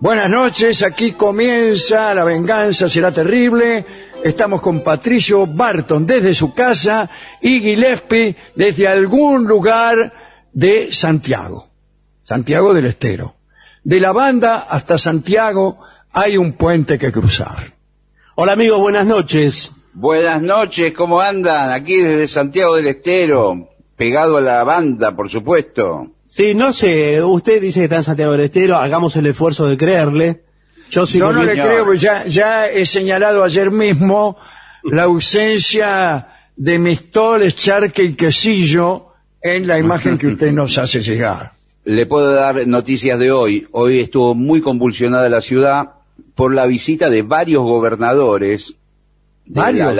Buenas noches, aquí comienza La venganza será terrible. Estamos con Patricio Barton desde su casa y Gillespie desde algún lugar de Santiago, Santiago del Estero. De la banda hasta Santiago hay un puente que cruzar. Hola amigos, buenas noches. Buenas noches, ¿cómo andan? Aquí desde Santiago del Estero, pegado a la banda, por supuesto. Sí, no sé, usted dice que está en Santiago del Estero, hagamos el esfuerzo de creerle. Yo, Yo no le creo, porque ya, ya he señalado ayer mismo la ausencia de mistoles, charque y quesillo en la imagen que usted nos hace llegar. Le puedo dar noticias de hoy. Hoy estuvo muy convulsionada la ciudad por la visita de varios gobernadores. ¿Varios?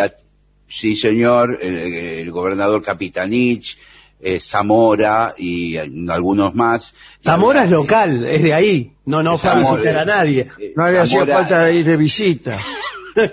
sí, señor, el, el gobernador Capitanich, eh, Zamora y eh, algunos más. Zamora es local, es de ahí. No, no fue a visitar a nadie. No le hacía falta ir de visita.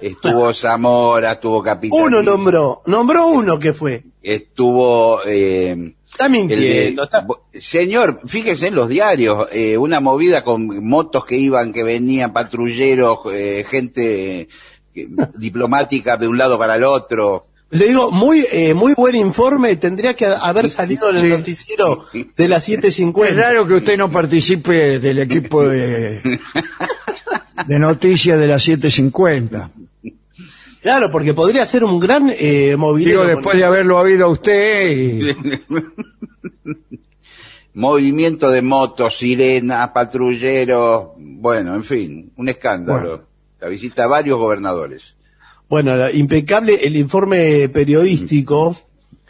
Estuvo Zamora, estuvo Capitanich. Uno nombró, nombró uno que fue. Estuvo... Eh, Está mintiendo. de- Señor, fíjese en los diarios, eh, una movida con motos que iban, que venían, patrulleros, eh, gente diplomática de un lado para el otro. Le digo, muy eh, muy buen informe, tendría que haber salido en el noticiero de las Es 7.50. raro que usted no participe del equipo de, de noticias de las 7.50. Claro, porque podría ser un gran eh, movilero. Digo, después de haberlo oído a usted, y- Movimiento de motos, sirenas, patrulleros, bueno, en fin, un escándalo. Bueno. La visita a varios gobernadores. Bueno, la- impecable el informe periodístico.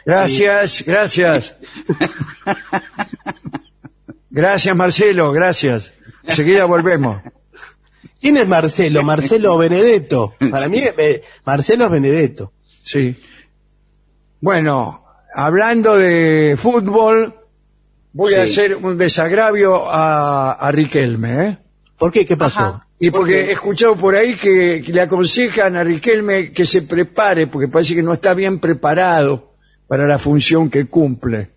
Gracias, gracias. Gracias, Marcelo, gracias. Enseguida volvemos. ¿Quién es Marcelo? Marcelo Benedetto. Para mí, eh, Marcelo es Benedetto. Sí. Bueno, hablando de fútbol, voy a Sí. hacer un desagravio a, a Riquelme, ¿eh? ¿Por qué? ¿Qué pasó? Y porque he escuchado por ahí que, que le aconsejan a Riquelme que se prepare, porque parece que no está bien preparado para la función que cumple.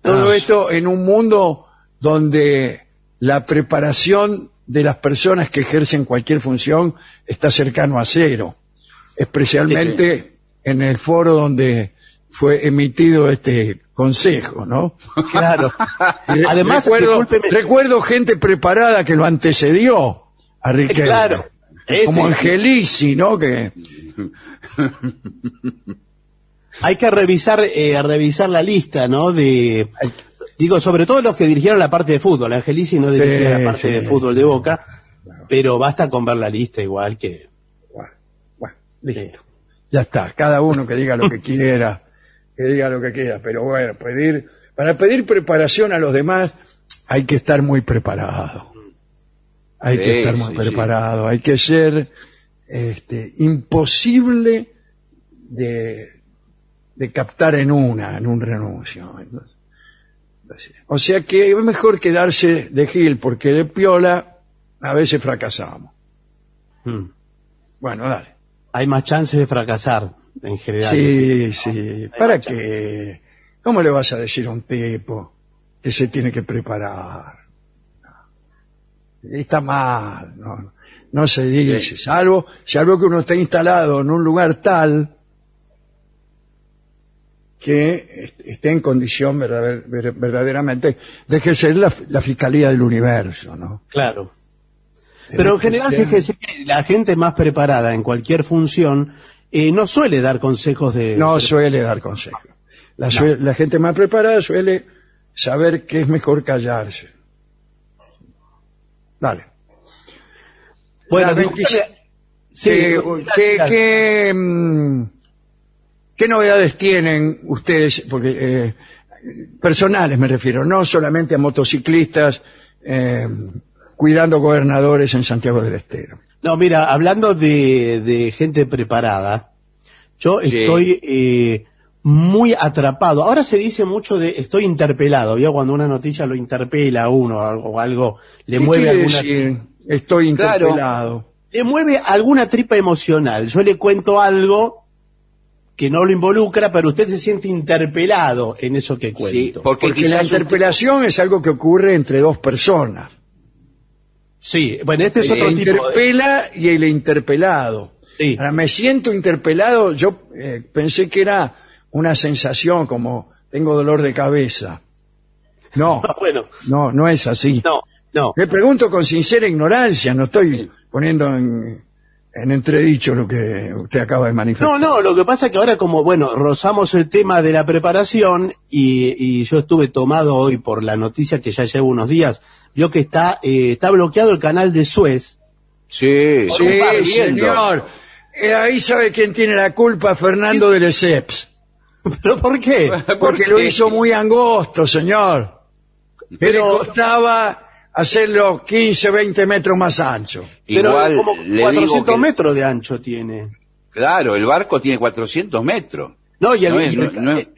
Todo Ah. esto en un mundo donde la preparación de las personas que ejercen cualquier función está cercano a cero. especialmente en el foro donde fue emitido este consejo, ¿no? Claro. Y Además, recuerdo, gente preparada que lo antecedió a Riquelme. Claro. Como Angelici, ¿no? Que Hay que revisar, eh, revisar la lista, ¿no? De, digo, sobre todo los que dirigieron la parte de fútbol. Angelici no dirigía Sí, la parte sí. de fútbol de Boca, pero basta con ver la lista igual que... Bueno, bueno, listo. Ya está, cada uno que diga lo que quiera, que diga lo que quiera, pero bueno, pedir, para pedir preparación a los demás hay que estar muy preparado. Hay que estar muy sí, preparado, hay que ser este, imposible de, de captar en una, en un renuncio. Entonces, o sea que es mejor quedarse de Gil, porque de Piola a veces fracasamos. Mm. Bueno, dale. Hay más chances de fracasar, en general. Sí, sí. ¿Para qué? ¿Cómo le vas a decir a un tipo que se tiene que preparar? Está mal, no, no se dice, salvo, salvo que uno esté instalado en un lugar tal que est- esté en condición verdader- ver- verdaderamente de ejercer la, la fiscalía del universo, ¿no? Claro. Pero en general, fíjese que la gente más preparada en cualquier función eh, no suele dar consejos de... No suele dar consejos. La, gente más preparada suele saber que es mejor callarse. Dale. Bueno, que- sí, ¿Qué, disculpe- qué- qué, mm, qué novedades tienen ustedes? Porque eh, personales me refiero, no solamente a motociclistas eh, cuidando gobernadores en Santiago del Estero. No, mira, hablando de, de gente preparada, yo Sí. estoy eh, muy atrapado. Ahora se dice mucho de estoy interpelado. ¿Vio? Cuando una noticia lo interpela a uno o algo, le ¿Qué mueve alguna, decir? Estoy Claro. interpelado. le mueve alguna tripa emocional. Yo le cuento algo que no lo involucra, pero usted se siente interpelado en eso que Sí, cuento. porque, Porque la interpelación es algo que ocurre entre dos personas. Sí, bueno, este es otro tipo de... interpela y el interpelado. Sí. Ahora, me siento interpelado, yo eh, pensé que era una sensación como tengo dolor de cabeza. No, Bueno, no, no es así. no, no. Le pregunto con sincera ignorancia, no estoy poniendo en, en entredicho lo que usted acaba de manifestar. No, no, lo que pasa es que ahora como, bueno, rozamos el tema de la preparación y, y yo estuve tomado hoy por la noticia que ya llevo unos días, vio que está, eh, está bloqueado el canal de Suez. Sí, Sí, señor. Eh, ahí sabe quién tiene la culpa, Fernando de Lesseps. ¿Pero por qué? Porque lo hizo muy angosto, señor. Pero Pero- le costaba hacerlo 15, 20 metros más ancho. Pero Igual como le 400 digo que, metros de ancho tiene. claro, el barco tiene 400 metros. No, y el, No es- y el- no- no es-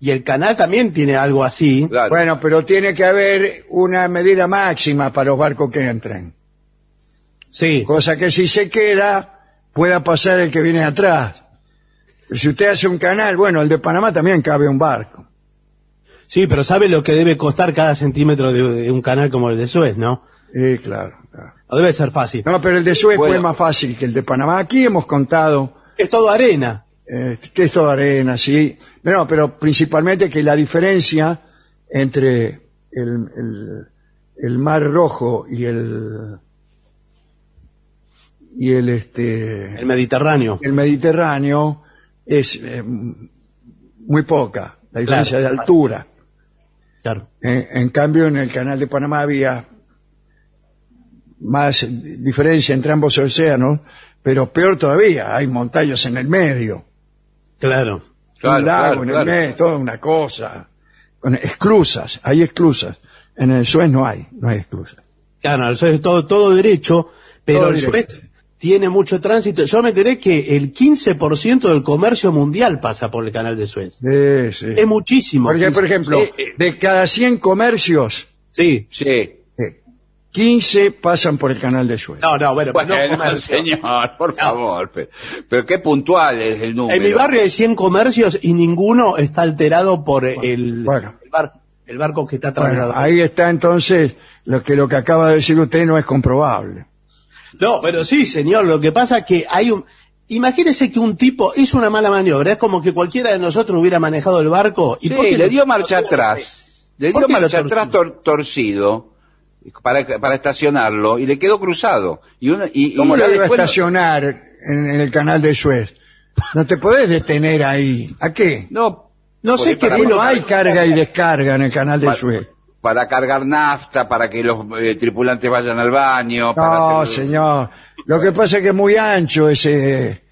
y el canal también tiene algo así. Claro. Bueno, pero tiene que haber una medida máxima para los barcos que entren. Sí. Cosa que si se queda, pueda pasar el que viene atrás. Pero si usted hace un canal, bueno, el de Panamá también cabe un barco. Sí, pero sabe lo que debe costar cada centímetro de, de un canal como el de Suez, ¿no? Sí, claro, claro. No debe ser fácil. No, pero el de Suez fue más fácil que el de Panamá. Aquí hemos contado Es todo arena. eh, que es toda arena, sí. No, pero principalmente que la diferencia entre el, el- el Mar Rojo y el y el este El Mediterráneo. el Mediterráneo es eh, muy poca, la diferencia Claro. de altura. Claro. En cambio, en el canal de Panamá había más diferencia entre ambos océanos, pero peor todavía, hay montañas en el medio. Claro. Claro, un lago claro, en el claro. medio, toda una cosa. Con esclusas, hay esclusas. En el Suez no hay, no hay esclusas. Claro, el Suez es todo, todo derecho, pero Todo el. Suez tiene mucho tránsito. Yo me enteré que el 15% del comercio mundial pasa por el canal de Suez. Sí, sí. Es muchísimo. Porque, por ejemplo, Eh, eh, de cada 100 comercios, sí. Sí. eh, 15 pasan por el canal de Suez. No, no, bueno, Bueno, no comercio. señor, por favor. Pero, pero qué puntual es el número. En mi barrio hay 100 comercios y ninguno está alterado por el, Bueno. el, bar- el barco que está Bueno, trasladado. ahí está entonces lo que lo que acaba de decir usted no es comprobable. No, pero sí, señor, lo que pasa es que hay un... imagínese que un tipo hizo una mala maniobra, es como que cualquiera de nosotros hubiera manejado el barco y Sí, ¿por qué le dio marcha atrás. Le ¿Por dio marcha atrás tor- torcido para, para estacionarlo y le quedó cruzado. Y una, y, y ¿Cómo ya lo iba a después no- estacionar en, en el canal de Suez? No te podés detener ahí. ¿A qué? No, No sé qué no hay carga y descarga en el canal de Suez. Para cargar nafta, para que los eh, tripulantes vayan al baño. para No, hacer- señor. Lo que pasa es que es muy ancho ese,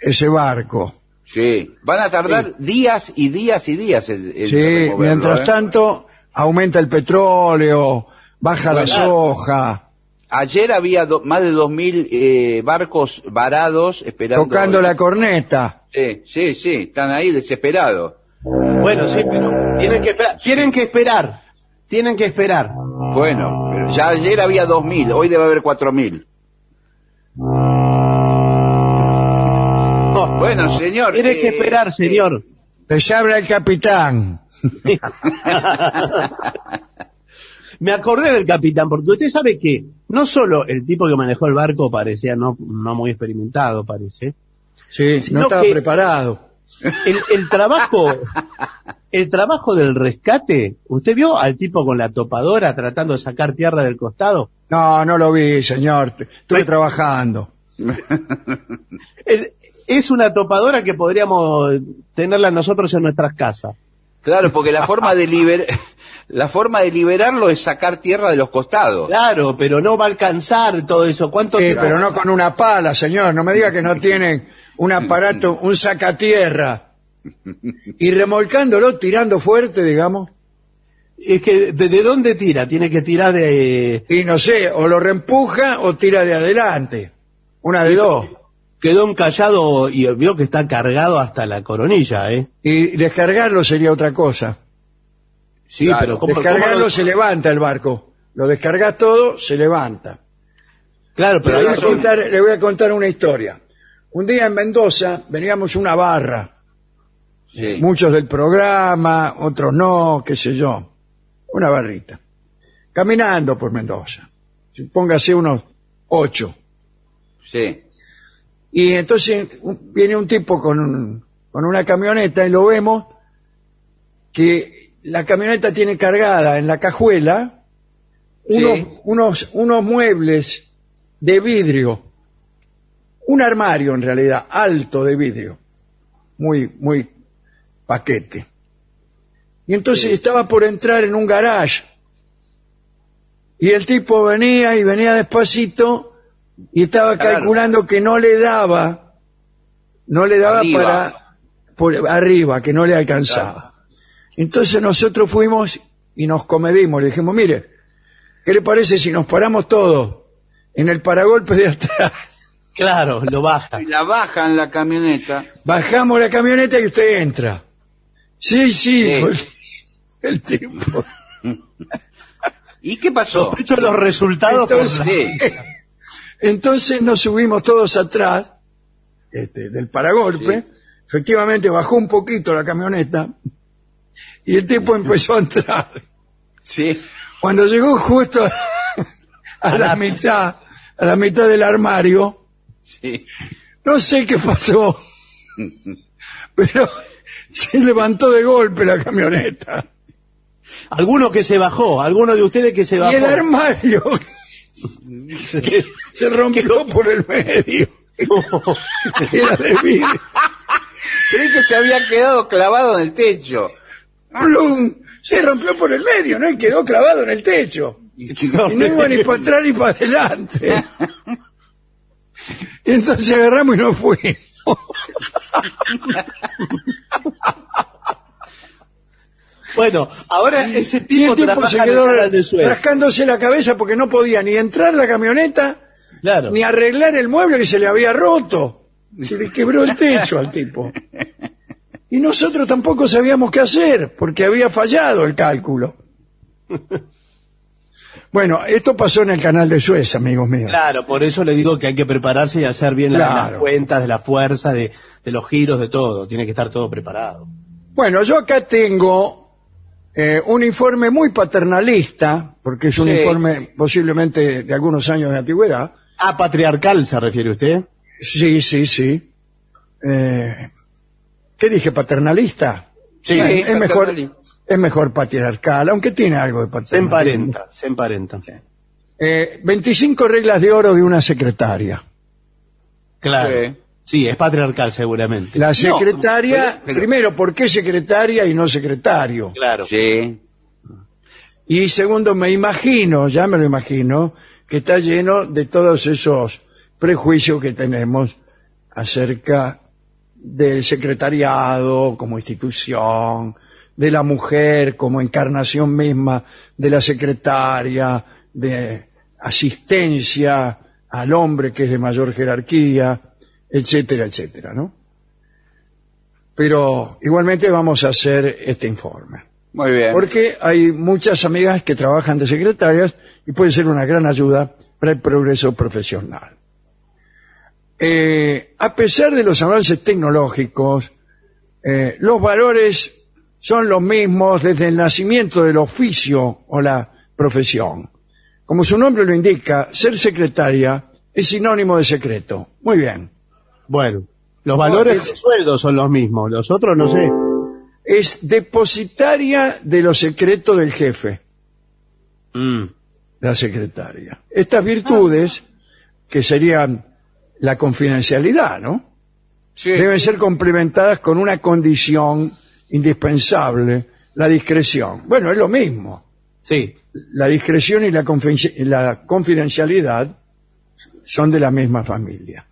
ese barco. Sí, van a tardar días y días y días. en- en Sí, mientras ¿eh? tanto, aumenta el petróleo, baja la soja, Ayer había do- más de 2.000 eh, barcos varados esperando. tocando la corneta. Sí, sí, sí, están ahí desesperados. Bueno, sí, pero tienen que esperar, tienen que esperar, tienen que esperar. Bueno, pero ya ayer había 2.000, hoy debe haber 4.000. No, Bueno, señor. tiene que eh, esperar, señor. Les habla el capitán. Me acordé del capitán, porque usted sabe que no solo el tipo que manejó el barco parecía no, no muy experimentado, parece. Sí, no estaba preparado. El, el trabajo, el trabajo del rescate, ¿usted vio al tipo con la topadora tratando de sacar tierra del costado? No, no lo vi, señor. Estuve Ay. trabajando. Es, es una topadora que podríamos tenerla nosotros en nuestras casas. Claro, porque la forma de liber... la forma de liberarlo es sacar tierra de los costados. Claro, pero no va a alcanzar todo eso. ¿Cuánto pero no con una pala, señor. No me diga que no tienen un aparato, un sacatierra. Y remolcándolo, tirando fuerte, digamos. Es que, ¿de, de dónde tira? Tiene que tirar de... Y no sé, o lo reempuja o tira de adelante. Una de dos. Quedó encallado y vio que está cargado hasta la coronilla, ¿eh? Y descargarlo sería otra cosa. Sí, Claro. pero ¿cómo, Descargarlo cómo lo- se levanta el barco. Lo descargas todo, se levanta. Claro, pero le, voy a contar, le voy a contar una historia. Un día en Mendoza veníamos una barra. Sí. Muchos del programa, otros no, qué sé yo. Una barrita. Caminando por Mendoza. Póngase unos ocho. Sí. Y entonces un- viene un tipo con, un- con una camioneta y lo vemos que la camioneta tiene cargada en la cajuela unos, Sí. unos, unos muebles de vidrio. Un armario en realidad, alto de vidrio. Muy, muy paquete. Y entonces Sí. estaba por entrar en un garage. Y el tipo venía y venía despacito y estaba Claro. calculando que no le daba, no le daba Arriba. para por arriba, que no le alcanzaba. Entonces nosotros fuimos y nos comedimos, le dijimos, mire, ¿qué le parece si nos paramos todos en el paragolpe de atrás? Claro, lo baja. Y la bajan la camioneta. Bajamos la camioneta y usted entra. Sí, sí, el, el tipo. ¿Y qué pasó? Sospecho los resultados. Entonces-. Entonces nos subimos todos atrás este, del paragolpe. Efectivamente bajó un poquito la camioneta y el tipo empezó a entrar. Sí. Cuando llegó justo a, a la mitad, a la mitad del armario, Sí. no sé qué pasó, pero se levantó de golpe la camioneta. Alguno que se bajó, alguno de ustedes que se bajó. Y el armario se, se rompió por el medio. Era de vidrio. Creí que se había quedado clavado en el techo. ¡Plum! Se rompió por el medio, ¿no? Y quedó clavado en el techo. Y no iba ni para atrás ni para adelante. Y entonces agarramos y nos fuimos. Bueno, ahora ese Y tipo, se quedó rascándose la cabeza porque no podía ni entrar la camioneta Claro. ni arreglar el mueble que se le había roto. Se le quebró el techo al tipo. Y nosotros tampoco sabíamos qué hacer porque había fallado el cálculo. Bueno, esto pasó en el canal de Suez, amigos míos. Claro, por eso le digo que hay que prepararse y hacer bien Claro. las cuentas de la fuerza, de, de los giros, de todo. Tiene que estar todo preparado. Bueno, yo acá tengo eh, un informe muy paternalista, porque es un Sí. informe posiblemente de algunos años de antigüedad, Ah, patriarcal se refiere usted. Sí, sí, sí. Eh, ¿Qué dije? ¿Paternalista? Sí, es, es mejor. Es mejor patriarcal, aunque tiene algo de Se paternalismo. emparenta, se emparenta. Eh, 25 reglas de oro de una secretaria. Claro. Sí. Sí, es patriarcal seguramente. La secretaria, pero- pero- primero, ¿por qué secretaria y no secretario? Claro. Sí. Y segundo, me imagino, ya me lo imagino, que está lleno de todos esos prejuicios que tenemos acerca del secretariado como institución, de la mujer como encarnación misma de la secretaria, de asistencia al hombre que es de mayor jerarquía, etcétera, etcétera, ¿no? Pero igualmente vamos a hacer este informe. Muy bien. Porque hay muchas amigas que trabajan de secretarias y puede ser una gran ayuda para el progreso profesional. Eh, a pesar de los avances tecnológicos, eh, los valores son los mismos desde el nacimiento del oficio o la profesión. Como su nombre lo indica, ser secretaria es sinónimo de secreto. Muy bien. Bueno, los valores es- de sueldo son los mismos, los otros no sé. Es depositaria de los secretos del jefe. Mm. la secretaria. Estas virtudes, que serían la confidencialidad, ¿no? Sí. Deben ser complementadas con una condición indispensable, la discreción. Bueno, es lo mismo. Sí, La discreción y la, la confidencialidad son de la misma familia.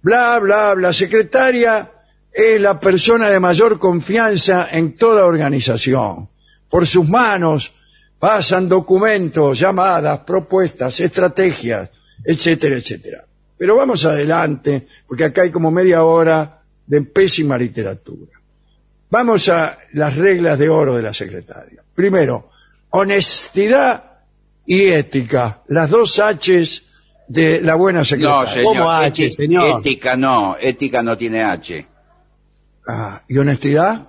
Bla, bla, bla. Secretaria es la persona de mayor confianza en toda organización. Por sus manos pasan documentos, llamadas, propuestas, estrategias, etcétera, etcétera. Pero vamos adelante, porque acá hay como media hora de pésima literatura. Vamos a las reglas de oro de la secretaria. Primero, honestidad y ética, las dos H's de la buena No, secretaria. señor. ¿Cómo H, señor? Ética no. Ética no tiene H. Ah, ¿Y honestidad?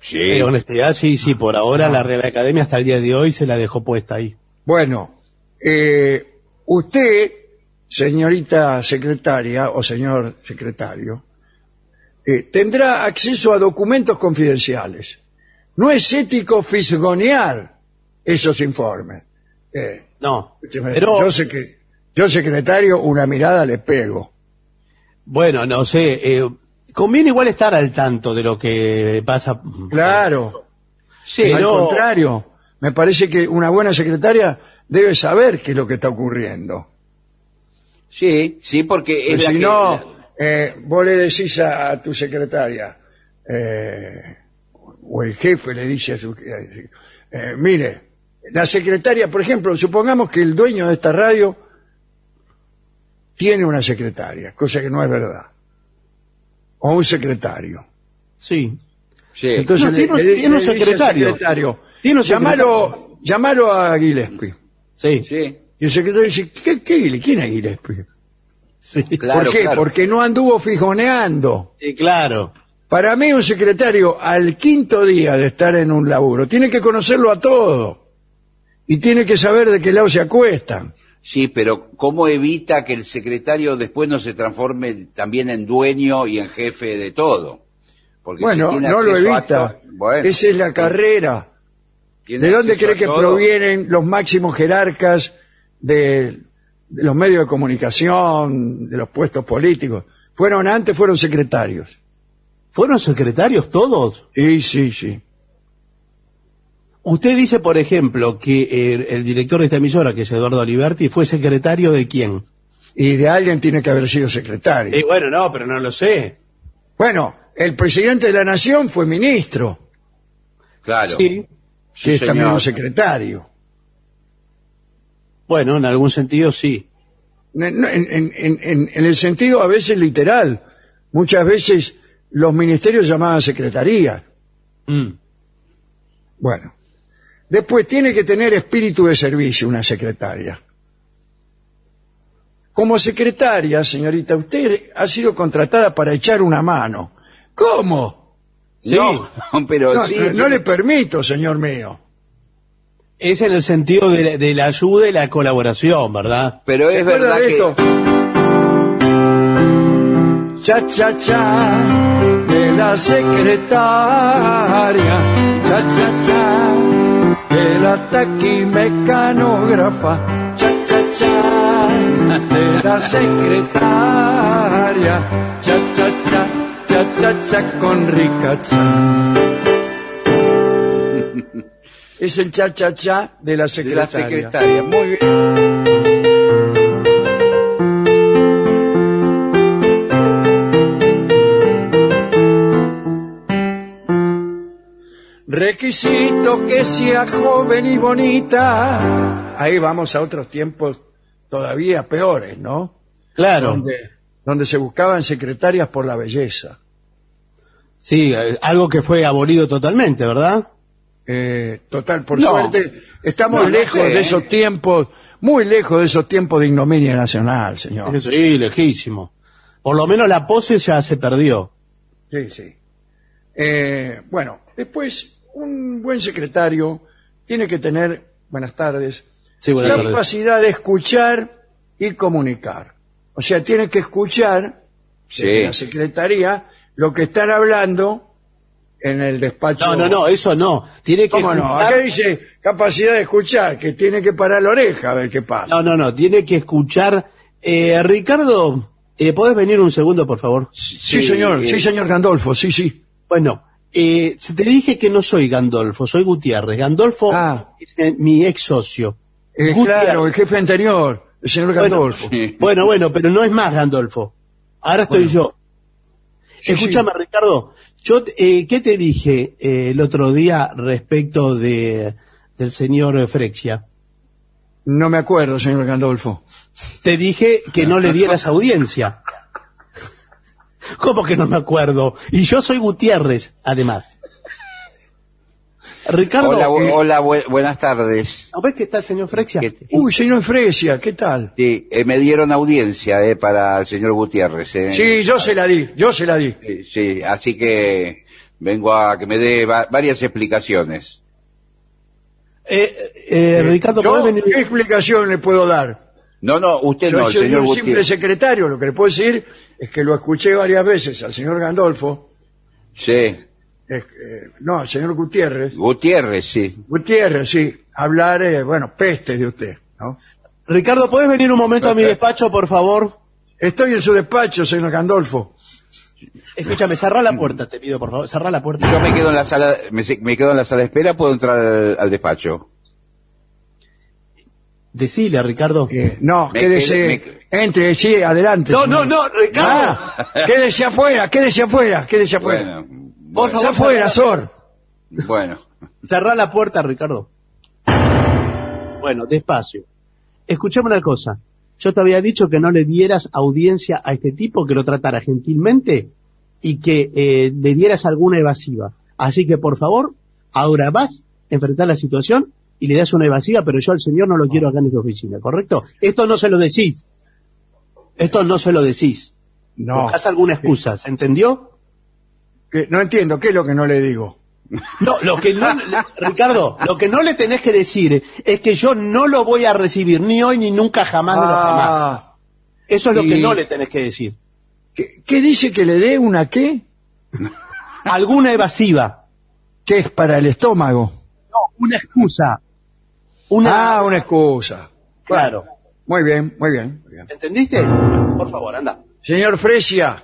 Sí. Eh, honestidad, sí, sí, por ahora la Real Academia hasta el día de hoy se la dejó puesta ahí. Bueno, eh, usted, señorita secretaria o señor secretario, eh, tendrá acceso a documentos confidenciales. No es ético fisgonear esos informes. Eh, No, pero yo sé que yo secretario una mirada le pego. bueno, no sé, eh, conviene igual estar al tanto de lo que pasa. Claro. Sí, Al pero- contrario, me parece que una buena secretaria debe saber qué es lo que está ocurriendo. sí, sí, porque es Pues la si que- no, eh, vos le decís a, a tu secretaria, eh, o el jefe le dice a su... eh, mire, la secretaria, por ejemplo, supongamos que el dueño de esta radio tiene una secretaria, cosa que no es verdad, o un secretario. Sí. Sí. Entonces No, le- tiene un- le- tiene secretario. secretario, Tiene un llamalo, llamalo a Gillespie. Sí, sí. Y el secretario dice, ¿qué, qué, ¿quién es Gillespie? Sí. Claro, ¿Por qué? claro. Porque no anduvo fijoneando. Sí, claro. Para mí un secretario al quinto día de estar en un laburo tiene que conocerlo a todo y tiene que saber de qué lado se acuestan. Sí, pero ¿cómo evita que el secretario después no se transforme también en dueño y en jefe de todo? Porque Bueno, no lo a evita. bueno, Esa es la carrera. ¿De dónde cree que provienen los máximos jerarcas de, de los medios de comunicación, de los puestos políticos? Fueron antes, fueron secretarios. ¿Fueron secretarios todos? Sí, sí, sí. Usted dice, por ejemplo, que el director de esta emisora, que es Eduardo Aliberti, fue secretario de quién? Y de alguien tiene que haber sido secretario. Eh, bueno, no, pero no lo sé. Bueno, el presidente de la nación fue ministro, Claro. Sí. Sí, que es también un secretario. Bueno, en algún sentido sí. En, en- en- en- en el sentido a veces literal. Muchas veces los ministerios llamaban secretaría. Mm. Bueno. Después tiene que tener espíritu de servicio una secretaria. Como secretaria, señorita, usted ha sido contratada para echar una mano. ¿Cómo? Sí. No, pero No, sí. no- le permito, señor mío. Es en el sentido de, la- de la ayuda y la colaboración, ¿verdad? Pero es ¿Se acuerda verdad que... esto? cha cha cha de la secretaria, cha cha cha de la taquimecanógrafa, cha cha cha de la secretaria, cha cha cha, cha cha cha con rica cha. Es el cha cha cha de la De la secretaria. secretaria. Muy bien. Requisito que sea joven y bonita. Ahí vamos a otros tiempos todavía peores, ¿no? Claro. Donde, donde se buscaban secretarias por la belleza. Sí, eh, algo que fue abolido totalmente, ¿verdad? Eh, total, por No. suerte, estamos No, lejos sé, de ¿eh? esos tiempos, muy lejos de esos tiempos de ignominia nacional, señor. Sí, lejísimo. Por lo menos la pose ya se perdió. Sí, sí. Eh, bueno, después, un buen secretario tiene que tener, buenas tardes, Sí, buenas tardes. capacidad de escuchar y comunicar. O sea, tiene que escuchar Sí. desde la secretaría lo que están hablando en el despacho. No, no, no, eso no. Tiene que ¿Cómo no? escuchar- Acá dice capacidad de escuchar, que tiene que parar la oreja a ver qué pasa. No, no, no, tiene que escuchar. Eh, Ricardo, eh, ¿podés venir un segundo, por favor? sí, señor, eh, sí, señor Gandolfo, sí, sí. Bueno, eh, te dije que no soy Gandolfo, soy Gutiérrez. Gandolfo Ah. es eh, mi ex socio. Eh, claro, el jefe anterior, el señor Gandolfo. Bueno, bueno, pero no es más Gandolfo. Ahora estoy yo. Sí, Escúchame, Ricardo, yo, eh, ¿qué te dije eh, el otro día respecto de del señor Frexia? No me acuerdo, señor Gandolfo. Te dije que no le dieras audiencia. ¿Cómo que no me acuerdo? Y yo soy Gutiérrez, además. Ricardo, Hola, bu- eh, hola bu- buenas tardes. ¿no ves que está el señor Frexia? ¿Qué- Uy, señor Fresia, ¿qué tal? Sí, eh, me dieron audiencia eh, para el señor Gutiérrez. eh. Sí, yo se la di, yo se la di. Sí, sí, así que vengo a que me dé va- varias explicaciones. Eh, eh, Ricardo, Yo, ¿podés venir? ¿Qué explicación le puedo dar? No, no, usted Yo no, el soy señor un simple secretario, lo que le puedo decir es que lo escuché varias veces al señor Gandolfo, Sí, eh, eh, no, al señor Gutiérrez, Gutiérrez, sí. Gutiérrez, sí, hablar, eh, bueno, peste de usted, ¿no? Ricardo, ¿podés venir un momento a mi despacho, por favor? Estoy en su despacho, señor Gandolfo. Escúchame, cerrá la puerta, te pido, por favor. Cerrá la puerta. Yo me quedo en la sala, me, quedo en la sala de espera, puedo entrar al, al despacho. Decile, Ricardo. Eh, no, Me quédese, quedé- entre, sí, adelante. No, señor. no, no, Ricardo. Ah, quédese afuera, quédese afuera, quédese afuera. Bueno, Por Sor. bueno. Cerrá la puerta, Ricardo. Bueno, despacio. Escuchame una cosa. Yo te había dicho que no le dieras audiencia a este tipo, que lo tratara gentilmente y que eh, le dieras alguna evasiva. Así que, por favor, ahora vas a enfrentar la situación y le das una evasiva, pero yo al señor no lo quiero acá en esta oficina, ¿correcto? Esto no se lo decís. Esto no se lo decís. No, Buscás alguna excusa, ¿se entendió? Que- no entiendo, ¿qué es lo que no le digo? No, lo que no, Ricardo, lo que no le tenés que decir es que yo no lo voy a recibir ni hoy ni nunca jamás de los jamás. Ah, Eso es lo que no le tenés que decir. ¿qué, qué dice que le dé una qué? Alguna evasiva, ¿Qué es para el estómago? no, una excusa, una, Ah, una excusa. claro, Muy bien, muy bien. muy bien. ¿entendiste? Por favor, anda. Señor Fresia,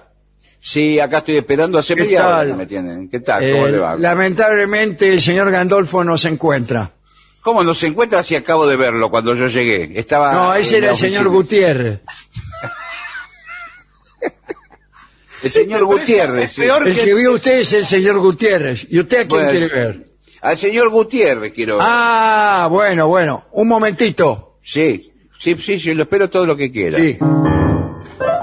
Sí, acá estoy esperando hace ¿Qué media hora me tienen. ¿Qué tal? ¿Cómo eh, le va? lamentablemente el señor Gandolfo no se encuentra. ¿Cómo no se encuentra si acabo de verlo cuando yo llegué? Estaba No, ese era el señor. Gutiérrez. El señor Gutiérrez, sí. Peor El que- que vio usted es el señor Gutiérrez. ¿Y usted a quién Bueno, quiere ver? Al señor Gutiérrez quiero ver. Ah, bueno, bueno. Un momentito. Sí, sí, sí, yo lo espero todo lo que quiera. Sí.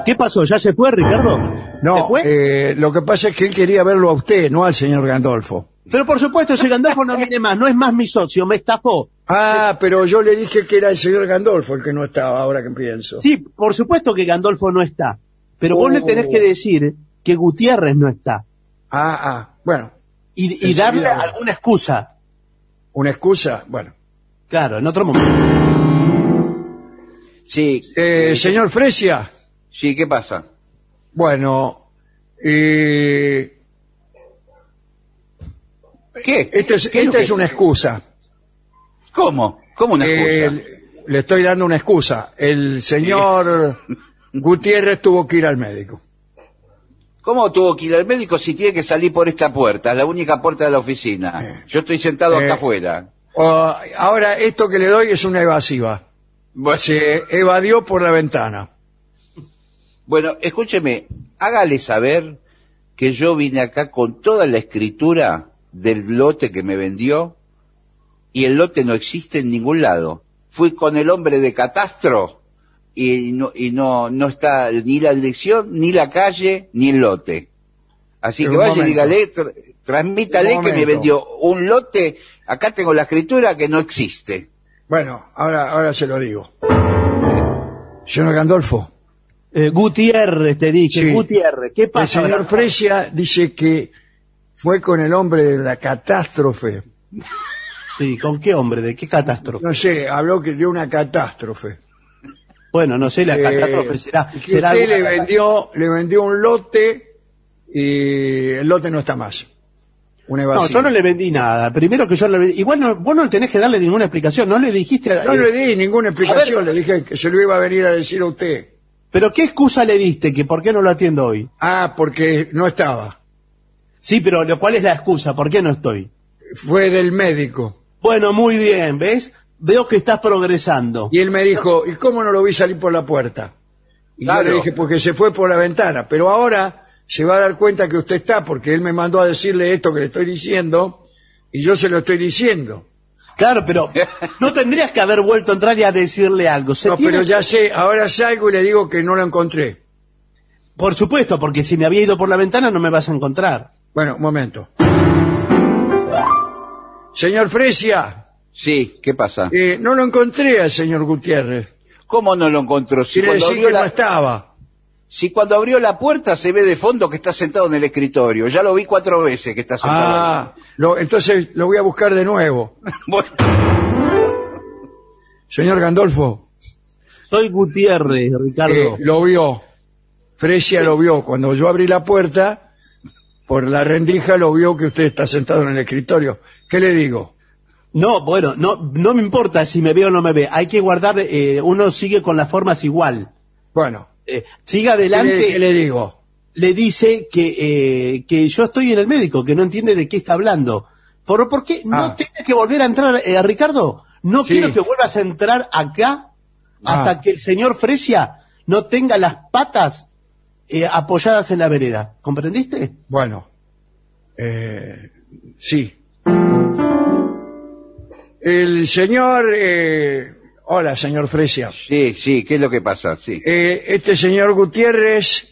¿Qué pasó? ¿Ya se fue, Ricardo? ¿Se No, fue? eh, lo que pasa es que él quería verlo a usted, no al señor Gandolfo. Pero por supuesto, ese Gandalfo no viene más, no es más mi socio, me estafó. Ah, pero yo le dije que era el señor Gandolfo el que no estaba, ahora que pienso. Sí, por supuesto que Gandolfo no está, pero vos Oh. le tenés que decir que Gutiérrez no está Ah, ah, bueno. y, darle voy. alguna excusa. ¿Una excusa? Bueno. Claro, en otro momento. Sí, Eh, señor Fresia, sí, ¿qué pasa? bueno, Y ¿Qué? esta es, ¿Qué es lo esta que- es una excusa. ¿Cómo? ¿Cómo una excusa? Eh, le estoy dando una excusa. El señor Gutiérrez tuvo que ir al médico. ¿Cómo tuvo que ir al médico si tiene que salir por esta puerta? La única puerta de la oficina. Yo estoy sentado Eh. acá afuera. Ahora, esto que le doy es una evasiva. Bueno, Se evadió por la ventana. Bueno, escúcheme, hágale saber que yo vine acá con toda la escritura del lote que me vendió y el lote no existe en ningún lado. Fui con el hombre de catastro y no, y no, no está ni la dirección, ni la calle, ni el lote. Así Pero que vaya y dígale, tr- transmítale que me vendió un lote, acá tengo la escritura que no existe. Bueno, ahora, ahora se lo digo. Señor Gandolfo, Eh, Gutiérrez, te dije, Sí. Gutiérrez. ¿Qué el pasa? señor Fresia dice que fue con el hombre de la catástrofe. Sí, ¿con qué hombre? ¿De qué catástrofe? No sé, habló que dio una catástrofe. Bueno, no sé, la Eh, catástrofe será. que será usted le vendió, le vendió un lote y el lote no está más. Una No, yo no le vendí nada. Primero que yo le vendí. Igual no, vos no tenés que darle ninguna explicación. No le dijiste. a- No eh, le di ninguna explicación, le dije que se lo iba a venir a decir a usted. Pero ¿qué excusa le diste? Que por qué no lo atiendo hoy. Ah, porque no estaba. Sí, pero lo cual es la excusa. ¿Por qué no estoy? Fue del médico. Bueno, muy bien, ¿ves? Veo que estás progresando. Y él me dijo, ¿y cómo no lo vi salir por la puerta? Y yo le dije, porque se fue por la ventana. Pero ahora se va a dar cuenta que usted está, porque él me mandó a decirle esto que le estoy diciendo, y yo se lo estoy diciendo. Claro, pero no tendrías que haber vuelto a entrar y a decirle algo. Se No, tiene pero que- ya sé, ahora salgo y le digo que no lo encontré. Por supuesto, porque si me había ido por la ventana no me vas a encontrar. Bueno, un momento. Señor Fresia, Sí, ¿qué pasa? eh, no lo encontré al señor Gutiérrez. ¿Cómo no lo encontró? Si Quiere decir que no estaba. Si cuando abrió la puerta se ve de fondo que está sentado en el escritorio. Ya lo vi cuatro veces que está sentado. Ah, lo- entonces lo voy a buscar de nuevo. Bueno, Señor Gandolfo, Soy Gutiérrez, Ricardo. eh, lo vio. Fresia lo vio. Cuando yo abrí la puerta, por la rendija lo vio que usted está sentado en el escritorio. ¿Qué le digo? No, bueno, no, no me importa si me ve o no me ve. Hay que guardar, eh, uno sigue con las formas igual. Bueno, Eh, siga ¿qué le, adelante. qué le digo? le dice que, eh, que yo estoy en el médico, que no entiende de qué está hablando. ¿Por, por qué no Ah. tienes que volver a entrar, eh, Ricardo? No Sí. quiero que vuelvas a entrar acá hasta Ah. que el señor Fresia no tenga las patas eh, apoyadas en la vereda. ¿Comprendiste? Bueno, eh, sí. El señor, hola, señor Fresia. sí, sí, ¿qué es lo que pasa? Sí. Eh, este señor Gutiérrez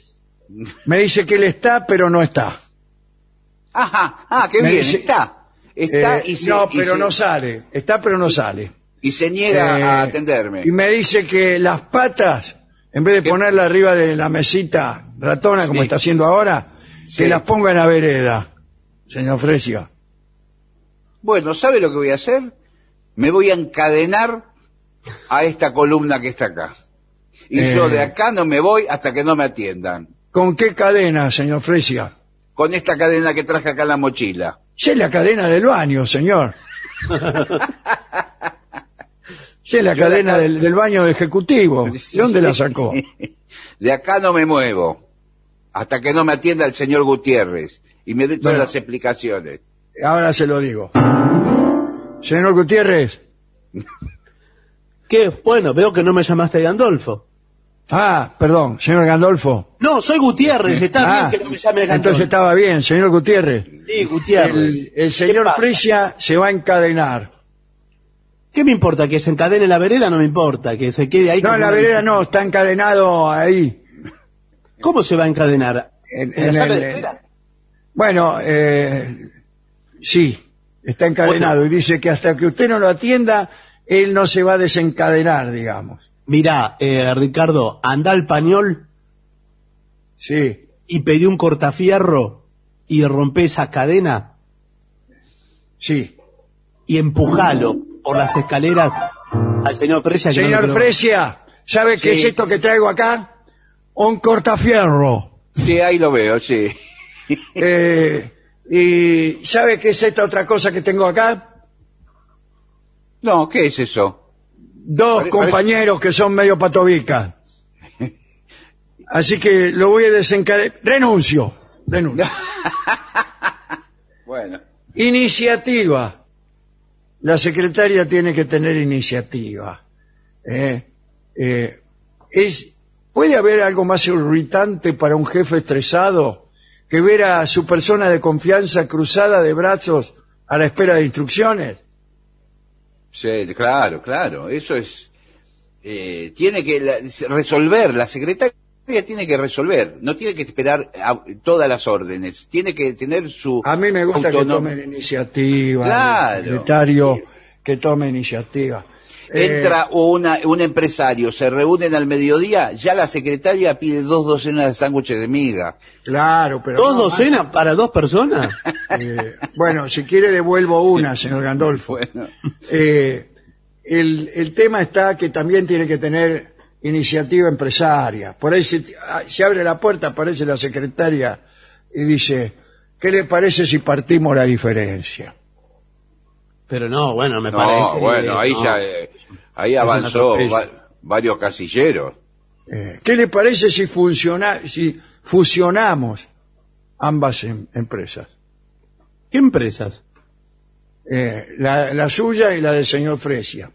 me dice que él está, pero no está. Ajá, ah, qué Me bien, dice- está. Está Eh, y se, no, y pero se- no sale. Está, pero no sale. y se niega Eh, a atenderme. Y me dice que las patas, en vez de ¿Qué? ponerla arriba de la mesita ratona, como Sí. está haciendo ahora, Sí. que las ponga en la vereda, señor Fresia. Bueno, ¿sabe lo que voy a hacer? Me voy a encadenar a esta columna que está acá. Y Eh. yo de acá no me voy hasta que no me atiendan. ¿Con qué cadena, señor Fresia? Con esta cadena que traje acá en la mochila. Sí, es la cadena del baño, señor. Sí, es la Yo cadena ca- del, del baño ejecutivo. ¿De dónde la sacó? De acá no me muevo. Hasta que no me atienda el señor Gutiérrez. Y me dé todas Bueno. las explicaciones. Ahora se lo digo. Señor Gutiérrez. ¿Qué? Bueno, veo que no me llamaste Gandolfo. Ah, perdón, señor Gandolfo. No, soy Gutiérrez, está Ah, bien que no me llame Gandolfo. entonces estaba bien, señor Gutiérrez. Sí, Gutiérrez. El, el ¿Qué señor? Fresia se va a encadenar. ¿Qué me importa? Que se encadene en la vereda no me importa, que se quede ahí. No, en la vereda no, está encadenado ahí. ¿Cómo se va a encadenar? En- ¿En, la sala el- de espera? Bueno, eh, sí, está encadenado y dice que hasta que usted no lo atienda, él no se va a desencadenar, digamos. Mirá, eh, Ricardo, anda al pañol Sí, y pedí un cortafierro y rompe esa cadena sí. y empujalo por las escaleras al señor Fresia. que no Señor. Fresia, ¿sabe qué es esto que traigo acá? Un cortafierro. Sí, ahí lo veo, sí. Eh, ¿Y sabe qué es esta otra cosa que tengo acá? No, ¿qué es eso? Dos Pare- compañeros que son medio patobica. Así que lo voy a desencadenar. Renuncio. Renuncio. Bueno. Iniciativa. La secretaria tiene que tener iniciativa. ¿eh? Eh, es, ¿Puede haber algo más irritante para un jefe estresado que ver a su persona de confianza cruzada de brazos a la espera de instrucciones? Sí, claro, claro. Eso es. eh, tiene que la- resolver, la secretaria tiene que resolver, no tiene que esperar a- todas las órdenes, tiene que tener su. A mí me gusta que tomen iniciativa. Claro. El secretario que tome iniciativa. Eh, Entra una, un empresario, se reúnen al mediodía, ya la secretaria pide dos docenas de sándwiches de miga. claro, pero... ¿Dos no docenas para dos personas? Eh, bueno, si quiere devuelvo una, señor Gandolfo. Bueno, Eh, el, el tema está que también tiene que tener iniciativa empresaria. Por ahí se, ah, se abre la puerta, aparece la secretaria y dice, ¿qué le parece si partimos la diferencia? Pero no, bueno, me no, parece. bueno, ahí no. ya, eh, ahí avanzó va- varios casilleros. Eh, ¿Qué le parece si, funciona, si fusionamos ambas em- empresas? ¿Qué empresas? Eh, la, la suya y la del señor Fresia.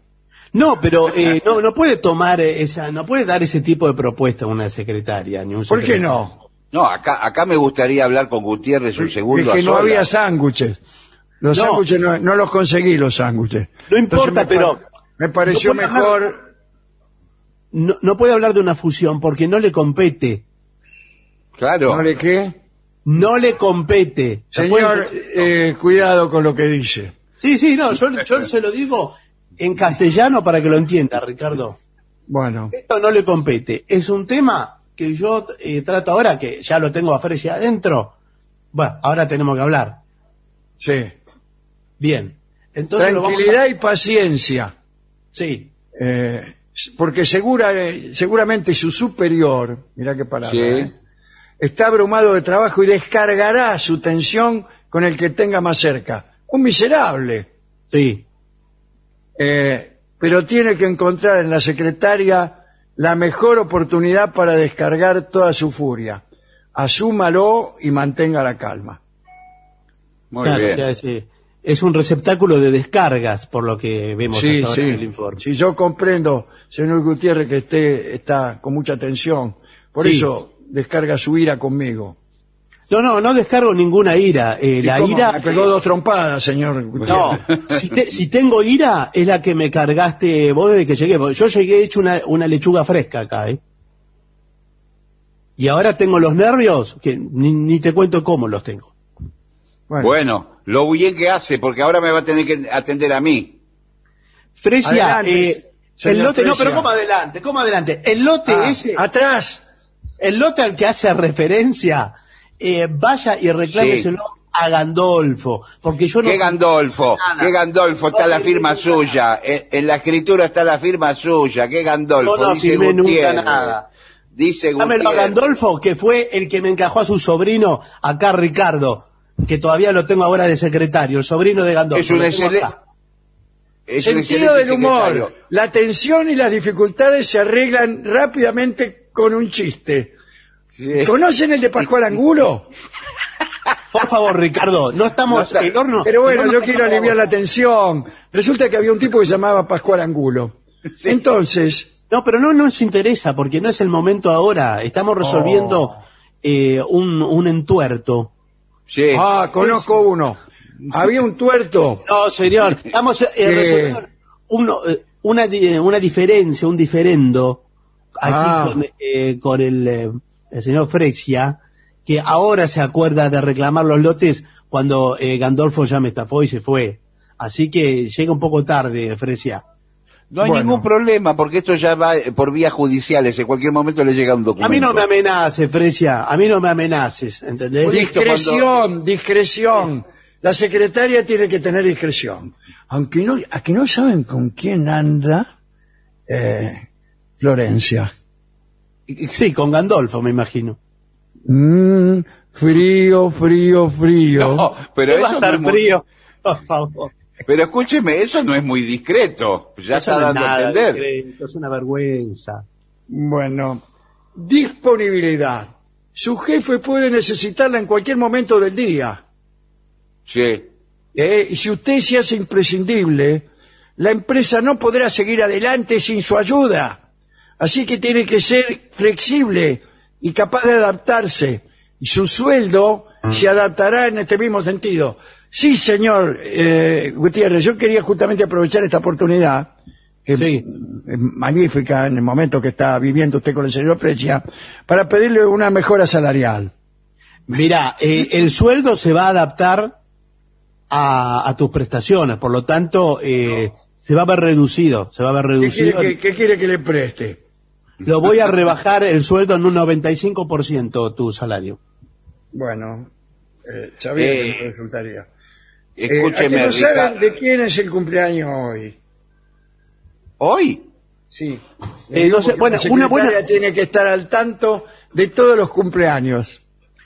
No, pero eh, no, no puede tomar esa, no puede dar ese tipo de propuesta a una secretaria ni un ¿Por qué secretario. no? No, acá, acá me gustaría hablar con Gutiérrez un segundo. es que a no solas. había sándwiches. Los No. sándwiches no, no los conseguí, los sándwiches. No Entonces importa, me pero- Me pareció no mejor... No, no puede hablar de una fusión porque no le compete. Claro. ¿No le qué? No le compete. ¿Se Señor, puede- eh, cuidado con lo que dice. Sí, sí, no, yo, yo se lo digo en castellano para que lo entienda, Ricardo. Bueno, Esto no le compete. Es un tema que yo eh, trato ahora, que ya lo tengo a Fresia adentro. Bueno, ahora tenemos que hablar. sí. Bien. Entonces lo vamos a- Tranquilidad y paciencia. Sí. eh, porque segura, eh, seguramente su superior, mira qué palabra, Sí. eh, está abrumado de trabajo y descargará su tensión con el que tenga más cerca. Un miserable. Sí. Eh, pero tiene que encontrar en la secretaria la mejor oportunidad para descargar toda su furia. Asúmalo y mantenga la calma. Muy Claro, bien. o sea, es, eh, es un receptáculo de descargas, por lo que vemos Sí, hasta ahora sí. en el informe. Sí, yo comprendo, señor Gutiérrez, que esté, está con mucha tensión. Por Sí. eso descarga su ira conmigo. No, no, no descargo ninguna ira. Eh, ¿Y la cómo? ira. Me pegó dos trompadas, señor Gutiérrez. No, si, te- si tengo ira, es la que me cargaste vos desde que llegué. Yo llegué hecho una, una lechuga fresca acá, ¿eh? Y ahora tengo los nervios, que ni, ni te cuento cómo los tengo. Bueno, Bueno, lo bien que hace, porque ahora me va a tener que atender a mí. Fresia, Adelante, eh, el lote, no, pero ¿cómo adelante? ¿Cómo adelante? El lote ah, ese, atrás. el lote al que hace referencia, eh, vaya y reclámeselo a Gandolfo, porque yo no... ¿Qué Gandolfo? Nada. ¿Qué Gandolfo? Está No la firma suya. En, en la escritura está la firma suya. ¿Qué Gandolfo? No, no Dice firmé nunca Gutiérrez. nada. Dice Dámelo a Gutiérrez. Gandolfo, que fue el que me encajó a su sobrino, acá Ricardo, que todavía lo tengo ahora de secretario, el sobrino de Gandolfo. Es un excelente... acá. Es un Sentido del humor. secretario. La tensión y las dificultades se arreglan rápidamente con un chiste. Sí. ¿Conocen el de Pascual Angulo? Por favor, Ricardo, no estamos No está- el horno. Pero bueno, yo quiero aliviar la tensión. Resulta que había un tipo que se llamaba Pascual Angulo. Entonces, No, pero no nos interesa, porque no es el momento ahora. Estamos resolviendo Oh. eh, un, un entuerto. Sí. ah, conozco uno. Había un tuerto. No, señor, estamos eh, Sí. resolviendo uno, eh, una, di- una diferencia, un diferendo aquí Ah. con, eh, con el, eh, el señor Frexia, que ahora se acuerda de reclamar los lotes cuando eh, Gandolfo ya me estafó y se fue. Así que llega un poco tarde, Fresia. No hay Bueno. ningún problema, porque esto ya va eh, por vías judiciales. En cualquier momento le llega un documento. A mí no me amenaces, Fresia, a mí no me amenaces, ¿entendés? Discreción, discreción. La secretaria tiene que tener discreción. Aunque no, a que no saben con quién anda eh, Florencia. Sí, con Gandolfo, me imagino. Mm, frío, frío, frío. No, pero ¿Qué va a eso no estar es muy- frío? Por favor. Pero escúcheme, eso no es muy discreto. Ya Eso está no es a nada entender. discreto, Es una vergüenza. Bueno, disponibilidad. Su jefe puede necesitarla en cualquier momento del día. Sí. ¿eh? Y si usted se hace imprescindible, la empresa no podrá seguir adelante sin su ayuda. Así que tiene que ser flexible y capaz de adaptarse. Y su sueldo se adaptará en este mismo sentido. Sí, señor eh, Gutiérrez, yo quería justamente aprovechar esta oportunidad, que Sí. es magnífica en el momento que está viviendo usted con el señor Precia, para pedirle una mejora salarial. Mira, eh, el sueldo se va a adaptar a, a tus prestaciones, por lo tanto, eh, se va a ver reducido, se va a ver ¿Qué quiere reducido. que, qué quiere que le preste? Lo voy a rebajar el sueldo en un 95% tu salario. Bueno, eh, sabía Eh, que no Eh, ¿a que Escúcheme, no saben de quién es el cumpleaños hoy? ¿Hoy? Sí. Eh, no sé, bueno, la una buena- tiene que estar al tanto de todos los cumpleaños.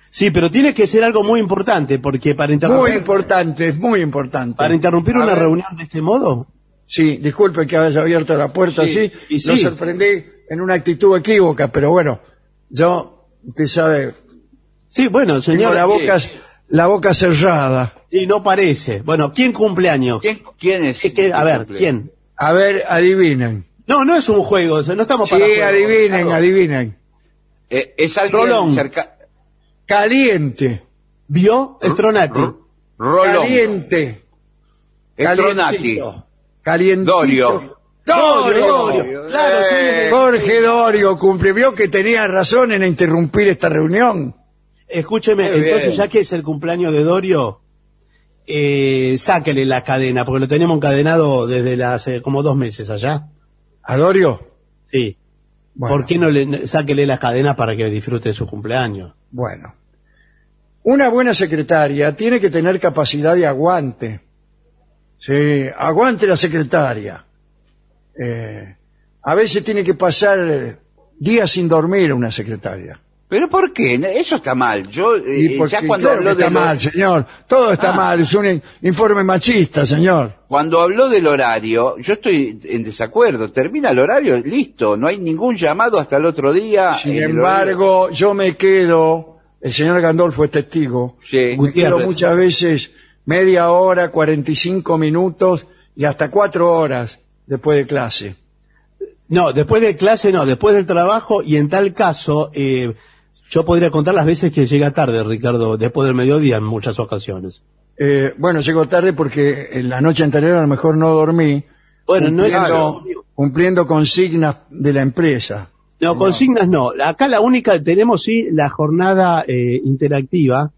Sí, pero tiene que ser algo muy importante, porque para Muy interrumpir, importante, es muy importante. para interrumpir A una ver. reunión de este modo, Sí, disculpe que haya abierto la puerta Sí, así. y Lo sí. sorprendí en una actitud equívoca, pero bueno, yo, usted sabe, sí, bueno, tengo señor, la boca, la boca cerrada. Y no parece. Bueno, ¿quién cumpleaños? ¿Quién, quién es? ¿Qué- qué- a ver, cumple? ¿quién? A ver, adivinen. No, no es un juego, o sea, no estamos Sí, para juegos, adivinen, adivinen. Eh, es alguien Rolón. cerca... Caliente, ¿Vio? Estronati. Rolón. caliente. Estronati. Calientito. Dorio. Dorio. Dorio. Claro, sí. Eh, Jorge Dorio cumple. Vio que tenía razón en interrumpir esta reunión. Escúcheme, Muy bien. entonces ya que es el cumpleaños de Dorio, eh, sáquele la cadena, porque lo tenemos encadenado desde hace como dos meses allá. ¿A Dorio? Sí. Bueno. ¿Por qué no le sáquele las cadenas para que disfrute de su cumpleaños? Bueno. Una buena secretaria tiene que tener capacidad de aguante. Sí, aguante la secretaria. Eh, a veces tiene que pasar días sin dormir una secretaria. ¿Pero por qué? Eso está mal. Yo, eh, Y porque, ya cuando claro habló que está mal, señor. Todo está Ah. mal. Es un in- informe machista, señor. Cuando habló del horario, yo estoy en desacuerdo. Termina el horario, listo. No hay ningún llamado hasta el otro día. Sin el embargo, yo me quedo, el señor Gandolfo es testigo, Sí. me quedo muchas veces media hora, 45 minutos y hasta cuatro horas después de clase. No, después de clase no, después del trabajo y en tal caso, eh, yo podría contar las veces que llega tarde, Ricardo, después del mediodía en muchas ocasiones. Eh, bueno, llego tarde porque en la noche anterior a lo mejor no dormí, Bueno, no es cumpliendo, cumpliendo consignas de la empresa. No, consignas no. Acá la única, tenemos sí la jornada eh, interactiva,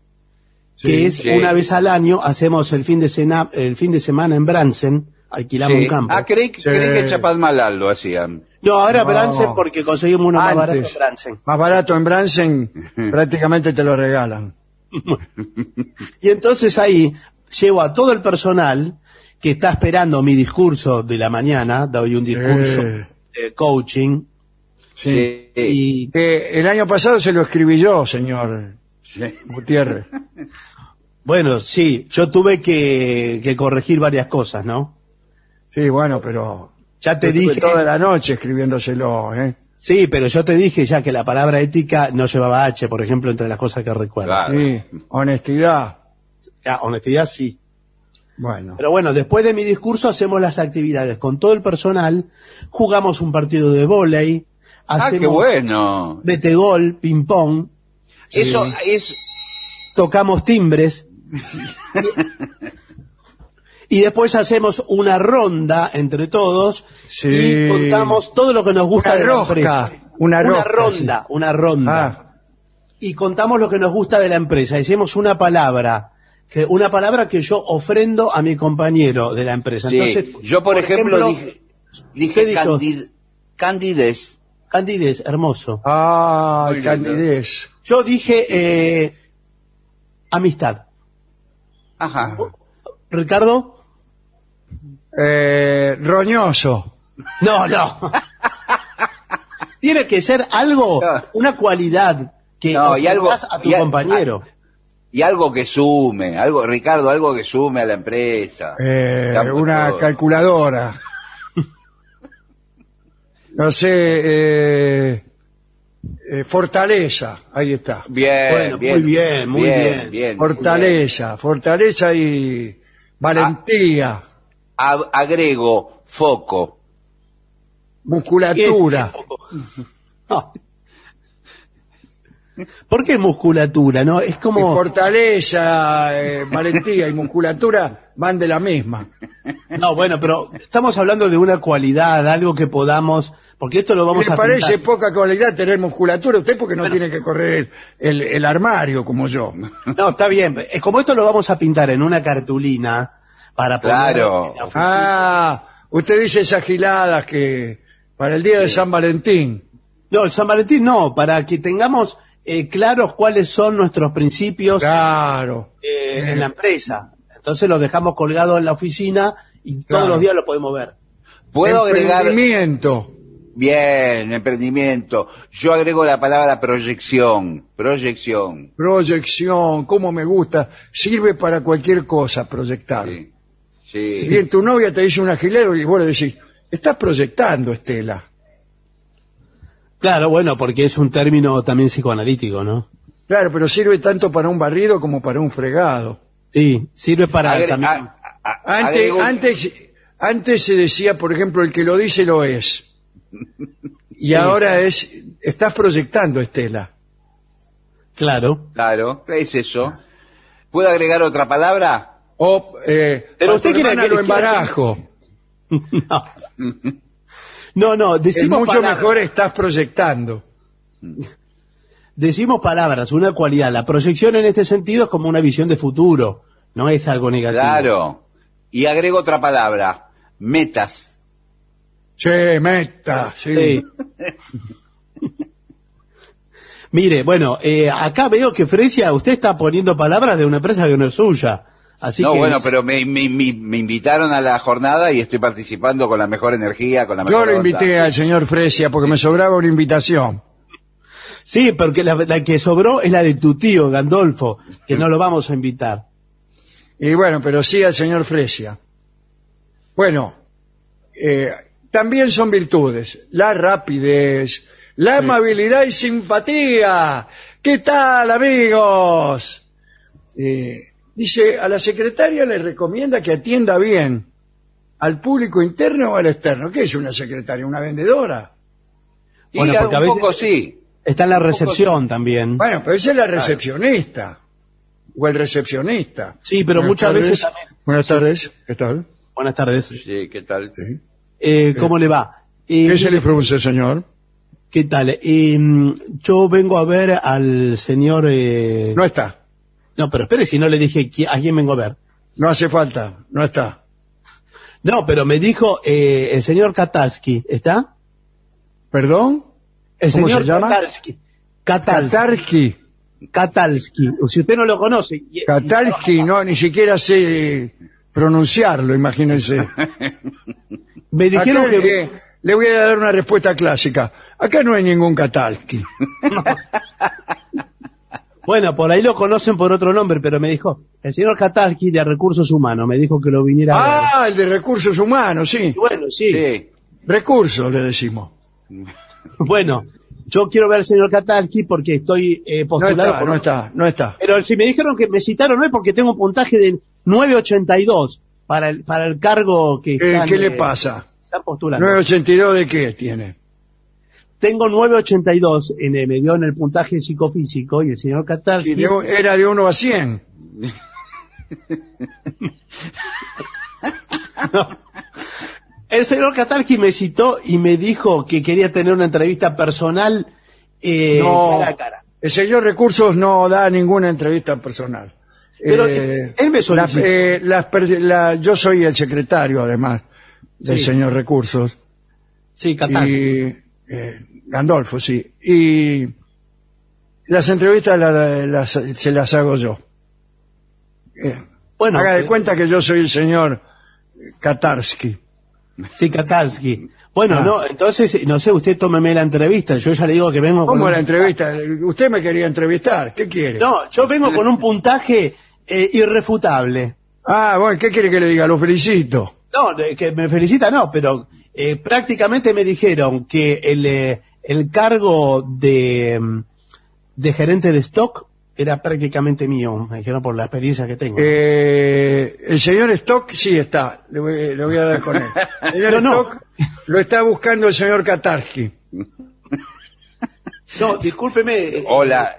que es sí. una vez al año, hacemos el fin de, cena, el fin de semana en Bransen, alquilamos Sí. un campo. Ah, creí, Sí. creí que Chapadmalal lo hacían. No, ahora No. Bransen porque conseguimos uno más barato en Antes, Bransen. más barato en Bransen, prácticamente te lo regalan. Y entonces ahí llevo a todo el personal que está esperando mi discurso de la mañana, doy un discurso Eh. de coaching, Sí. Y el año pasado se lo escribí yo, señor Sí. Gutiérrez. bueno, sí, yo tuve que, que corregir varias cosas, ¿no? Sí, bueno, pero Ya te estuve dije, toda la noche escribiéndoselo, ¿eh? sí, pero yo te dije ya que la palabra ética no llevaba H, por ejemplo, entre las cosas que recuerdo. Claro. Sí, honestidad. Ah, honestidad sí. Bueno, Pero bueno, después de mi discurso hacemos las actividades con todo el personal, jugamos un partido de vóley, Ah, hacemos qué bueno. metegol, ping pong, Eso Eh, es... tocamos timbres y después hacemos una ronda entre todos Sí. y contamos todo lo que nos gusta Una de la empresa. una rosca, ronda, una ronda. Ah. Y contamos lo que nos gusta de la empresa. Decimos una palabra, que una palabra que yo ofrendo a mi compañero de la empresa. Sí. Entonces, yo, por, ejemplo, dije, dije candid- candidez. Candides, hermoso. ah, Muy lindo. candidez. Yo dije eh, amistad. Ajá. Ricardo, Eh, roñoso. No, no. Tiene que ser algo, una cualidad que No, y algo- a tu y a- compañero. Y algo que sume, algo, Ricardo, algo que sume a la empresa. Eh, una todo. calculadora. No sé, eh, eh, fortaleza, ahí está. Bien, Bueno, bien, muy bien, muy bien. bien, Fortaleza, fortaleza y valentía, agrego foco. musculatura. No. ¿Por qué musculatura? No, es Y como fortaleza, eh, valentía y musculatura van de la misma. no, bueno, pero estamos hablando de una cualidad, algo que podamos, porque esto lo vamos ¿Le a parece pintar. poca cualidad tener musculatura usted porque no tiene que correr el, el armario como yo? No, está bien. Es como esto lo vamos a pintar en una cartulina para poner Claro. en la. Ah, usted dice esas giladas que para el día de San Valentín. No, el San Valentín no, para que tengamos eh, claros cuáles son nuestros principios Claro. eh, en la empresa. Entonces los dejamos colgados en la oficina y todos Claro. los días los podemos ver. Puedo agregar, Emprendimiento. bien, emprendimiento. Yo agrego la palabra proyección, proyección. Proyección, cómo me gusta. Sirve para cualquier cosa proyectar. Sí. Sí. Si bien tu novia te dice un agilero y vos le decís, estás proyectando, Estela. Claro, bueno, porque es un término también psicoanalítico, ¿no? Claro, pero sirve tanto para un barrido como para un fregado. Sí, sirve para Agre- también... a- a- Antes, agrego- antes, antes se decía, por ejemplo, el que lo dice lo es. Y ahora es, estás proyectando, Estela. Claro. Claro, es eso. ¿Puedo agregar otra palabra? O, eh, Pero usted quiere que- lo embarajo. No. No, no, Es decimos mucho palabras. mejor estás proyectando. Decimos palabras, una cualidad. La proyección en este sentido es como una visión de futuro, no es algo negativo. Claro. Y agrego otra palabra. Metas. Sí, meta, sí. Sí. Mire, bueno, eh, acá veo que Fresia, usted está poniendo palabras de una empresa que no es suya. Así no, que bueno, pero me, me- me- me invitaron a la jornada y estoy participando con la mejor energía, con la mejor Yo lo onda. invité al señor Fresia porque me sobraba una invitación. sí, porque la, la que sobró es la de tu tío, Gandolfo, que no lo vamos a invitar. Y bueno, pero sí al señor Fresia. Bueno, eh, también son virtudes. La rapidez, la amabilidad y simpatía. ¿Qué tal, amigos? Eh, dice, a la secretaria le recomienda que atienda bien al público interno o al externo. ¿Qué es una secretaria? ¿Una vendedora? Y Bueno, porque un a veces- poco sí. Está en la recepción también. Bueno, pero esa es la recepcionista. O el recepcionista. Sí, pero Buenas muchas tardes. veces también. Buenas tardes. ¿Qué tal? Buenas tardes. Sí, ¿qué tal? Eh, ¿Cómo le va? Eh, ¿Qué se le frunce, señor? ¿Qué tal? Eh, yo vengo a ver al señor... eh, No está. No, pero espere si no le dije a quién vengo a ver. No hace falta. No está. No, pero me dijo eh, el señor Katalski. ¿Está? ¿Perdón? El ¿Cómo señor se llama? Katalski. Katalski. Katalski. Si usted no lo conoce. Katarski, no, ni siquiera sé pronunciarlo, imagínense. Me dijeron Acá, que... eh, le voy a dar una respuesta clásica. Acá no hay ningún Katarski. Bueno, por ahí lo conocen por otro nombre, pero me dijo, el señor Katalski de Recursos Humanos, me dijo que lo viniera a ver. Ah, el de recursos humanos, sí. Bueno, sí. Sí. Recursos, le decimos. Bueno, yo quiero ver al señor Katalski porque estoy eh, No postulado está, por- no está, no está. Pero si me dijeron que me citaron hoy porque tengo un puntaje de 982 para el, para el cargo que están, ¿Qué le eh, pasa? están postulando. 982 de qué tiene? Tengo 982 en el, me dio en el puntaje psicofísico y el señor Sí, un- era de 1 a 100. El señor Katalski me citó y me dijo que quería tener una entrevista personal eh, no, cara a cara. el señor Recursos no da ninguna entrevista personal. Pero, Eh, él me solicitó. la- eh, la- yo soy el secretario, además, del Sí. señor Recursos. Sí, Katalski. Y, eh, Gandolfo, sí. Y las entrevistas la- las- se las hago yo. Eh, Bueno, haga de eh, cuenta que yo soy el señor Katarsky. Sí, Katalski. Bueno, Ah. no, entonces, no sé, usted tómeme la entrevista. Yo ya le digo que vengo con ¿Cómo un- la entrevista? Usted me quería entrevistar. ¿Qué quiere? No, yo vengo con un puntaje eh, irrefutable. Ah, bueno, ¿qué quiere que le diga? Lo felicito. No, que me felicita, no, pero eh, prácticamente me dijeron que el, eh, el cargo de, mm, de gerente de stock era prácticamente mío, me dijeron por la experiencia que tengo. Eh, el señor Stock sí está. Le voy, le voy a dar con él. El señor No, no. Stock lo está buscando el señor Katarsky. No, discúlpeme. eh, Hola.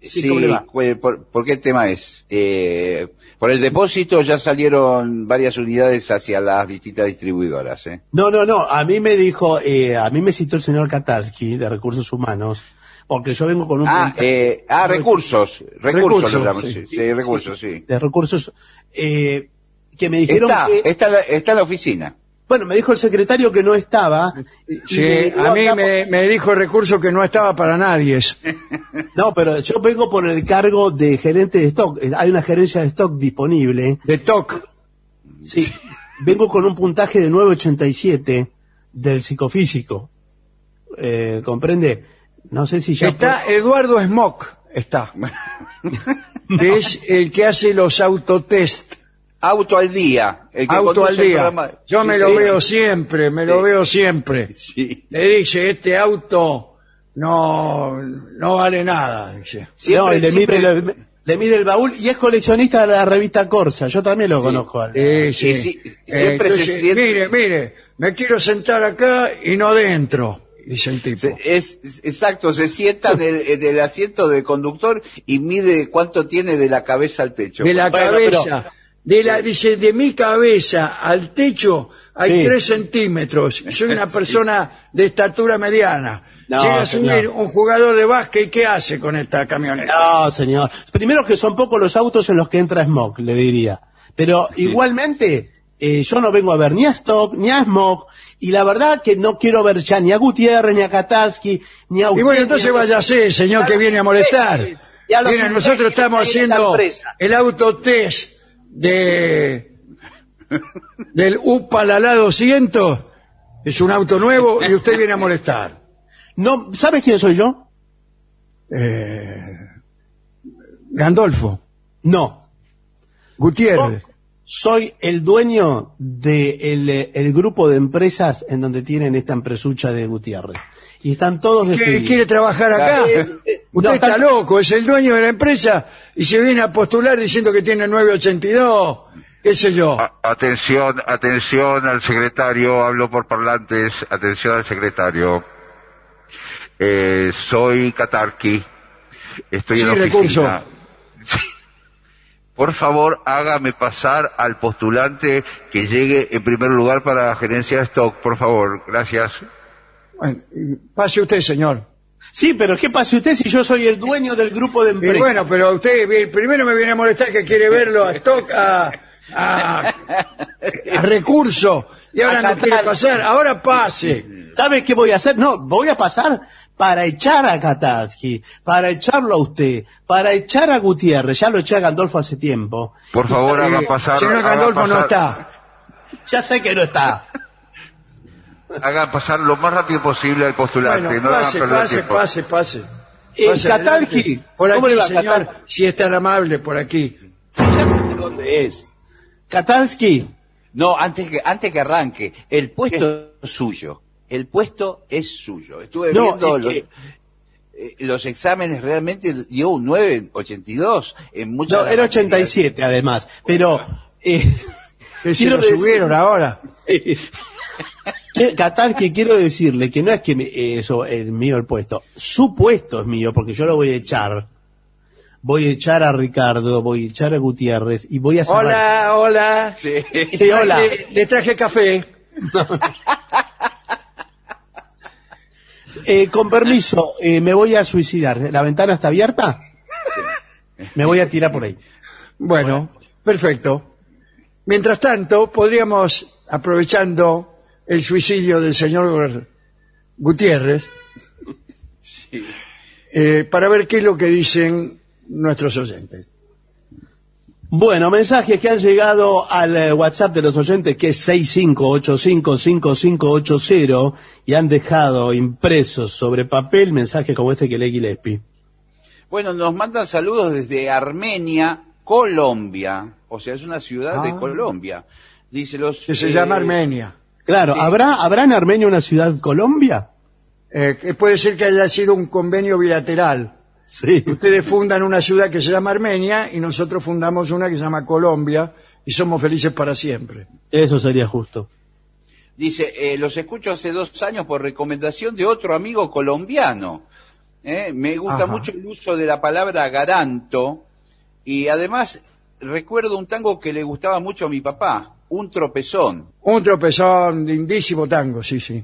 Sí, Sí, ¿cómo le va? cu- ¿por, por qué tema es? Eh, por el depósito ya salieron varias unidades hacia las distintas distribuidoras. ¿eh? No, no, no, a mí me dijo, eh, a mí me citó el señor Katarsky de Recursos Humanos, porque yo vengo con un Ah, eh, ah, recursos. Recursos, Recursos, lo sí. sí, sí, recursos, sí. de recursos eh, que me dijeron Está, que, está, la- está la oficina. Bueno, me dijo el secretario que no estaba. Sí, me a mí me, me dijo el recurso que no estaba para nadie. por- No, pero yo vengo por el cargo de gerente de stock. Eh, Hay una gerencia de stock disponible. De TOC. Sí. vengo con un puntaje de 987 del psicofísico. Eh, ¿Comprende? No sé si ya... Está Eduardo Smock, está. que es el que hace los autotest. Auto al día. El que Auto conduce al el día. programa. Yo Sí, me lo sí. veo siempre, me lo veo siempre. Sí. Le dice, este auto no, no vale nada, dice. No, y le, siempre- mide, le, le mide el baúl y es coleccionista de la revista Corsa. Yo también lo conozco. al- Sí, sí. Y sí, siempre se entonces, siente- Mire, mire, me quiero sentar acá y no dentro, dice el tipo. Se- es, es- exacto, se sienta en el, en el asiento del conductor y mide cuánto tiene de la cabeza al techo. de la Bueno, cabeza, de la, dice, de mi cabeza al techo hay Sí. tres centímetros. Soy una persona de estatura mediana. No, Llega a subir señor. un jugador de básquet y ¿qué hace con esta camioneta? No, señor. Primero que son pocos los autos en los que entra Smoke, le diría. Pero igualmente, eh, yo no vengo a ver ni a Stock, ni a Smoke, y la verdad que no quiero ver ya ni a Gutiérrez, ni a Katalski, ni a Y usted, bueno, ni entonces a los- váyase, señor que viene a molestar. Y a los Mira, nosotros imbéciles estamos haciendo empresa. el autotest de del Upalala 200. Es un auto nuevo y usted viene a molestar. No, ¿sabes quién soy yo? Eh, Gandolfo, No. Gutiérrez. Soy el dueño del de el grupo de empresas en donde tienen esta empresucha de Gutiérrez. Y están todos ¿Qué- despedidos. ¿Quiere trabajar acá? Usted no, está loco, es el dueño de la empresa y se viene a postular diciendo que tiene 982, qué sé yo. A- Atención, atención al secretario, hablo por parlantes, atención al secretario. Eh, soy Katarki, estoy Sí, en la recurso. oficina. Por favor, hágame pasar al postulante que llegue en primer lugar para la gerencia de stock, por favor, gracias. Bueno, pase usted, señor. Sí, pero ¿qué pasa usted si yo soy el dueño del grupo de Y empresas? bueno, pero usted primero me viene a molestar que quiere verlo a stock, a, a, a recurso, y ahora no quiere pasar, ahora pase. ¿Sabe qué voy a hacer? No, voy a pasar para echar a Katarsky, para echarlo a usted, para echar a Gutiérrez. Ya lo eché a Gandolfo hace tiempo. Por favor, haga Eh, pasar. señor haga Gandolfo no está. Ya sé que no está. Haga pasar lo más rápido posible al postulante, Bueno, no hagan pase, pase, tiempo. pase, pase. Eh, Pase Katalki, por ¿cómo aquí, le va, señor, Katal? si es tan amable, por aquí. Sí, ya sé dónde es. Katalski, No, antes que, antes que arranque, el puesto es suyo. El puesto es suyo. Estuve No, viendo es los, que- eh, los exámenes, realmente dio un 9,82 en muchas no, de era las materias. 87 además, pero... Eh, se lo decir- subieron ahora. que- Katalki, quiero decirle que no es que me- eso es mío el puesto, su puesto es mío, porque yo lo voy a echar. Voy a echar a Ricardo, voy a echar a Gutiérrez y voy a cerrar- Hola, hola. Sí. Sí, hola. Le, le traje café. Eh, con permiso, eh, me voy a suicidar. ¿La ventana está abierta? Me voy a tirar por ahí. Bueno, perfecto. Mientras tanto, podríamos, aprovechando el suicidio del señor Gutiérrez, eh, para ver qué es lo que dicen nuestros oyentes. Bueno, mensajes que han llegado al eh, WhatsApp de los oyentes que es 65855580 y han dejado impresos sobre papel mensajes como este que lee Gillespie. Bueno, nos mandan saludos desde Armenia, Colombia. O sea, es una ciudad de Ah. Colombia. Dice los. Que se eh, llama Armenia. Claro, ¿habrá, ¿habrá en Armenia una ciudad Colombia? Eh, que puede ser que haya sido un convenio bilateral. Sí. Ustedes fundan una ciudad que se llama Armenia y nosotros fundamos una que se llama Colombia y somos felices para siempre. Eso sería justo. Dice, eh, los escucho hace dos años por recomendación de otro amigo colombiano. Eh, Me gusta Ajá. mucho el uso de la palabra garanto y además recuerdo un tango que le gustaba mucho a mi papá, un tropezón. Un tropezón, lindísimo tango, sí, sí.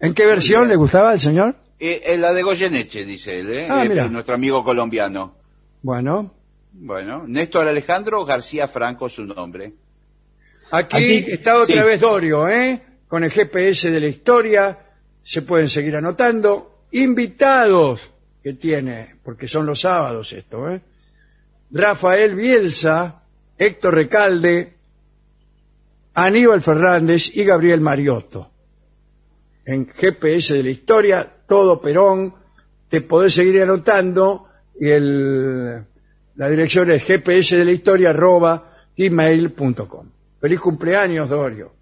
¿En qué versión le gustaba al señor? Eh, eh, la de Goyeneche, dice él, eh, Ah, eh, nuestro amigo colombiano. Bueno, Bueno, Néstor Alejandro García Franco, su nombre. aquí, Aquí- está otra sí. vez Dorio, ¿eh? Con el GPS de la historia, se pueden seguir anotando. Invitados que tiene, porque son los sábados esto, ¿eh? Rafael Bielsa, Héctor Recalde, Aníbal Fernández y Gabriel Mariotto. En GPS de la historia, todo Perón, te podés seguir anotando y el, la dirección es gps de la historia arroba gmail.com. Feliz cumpleaños, Dorio.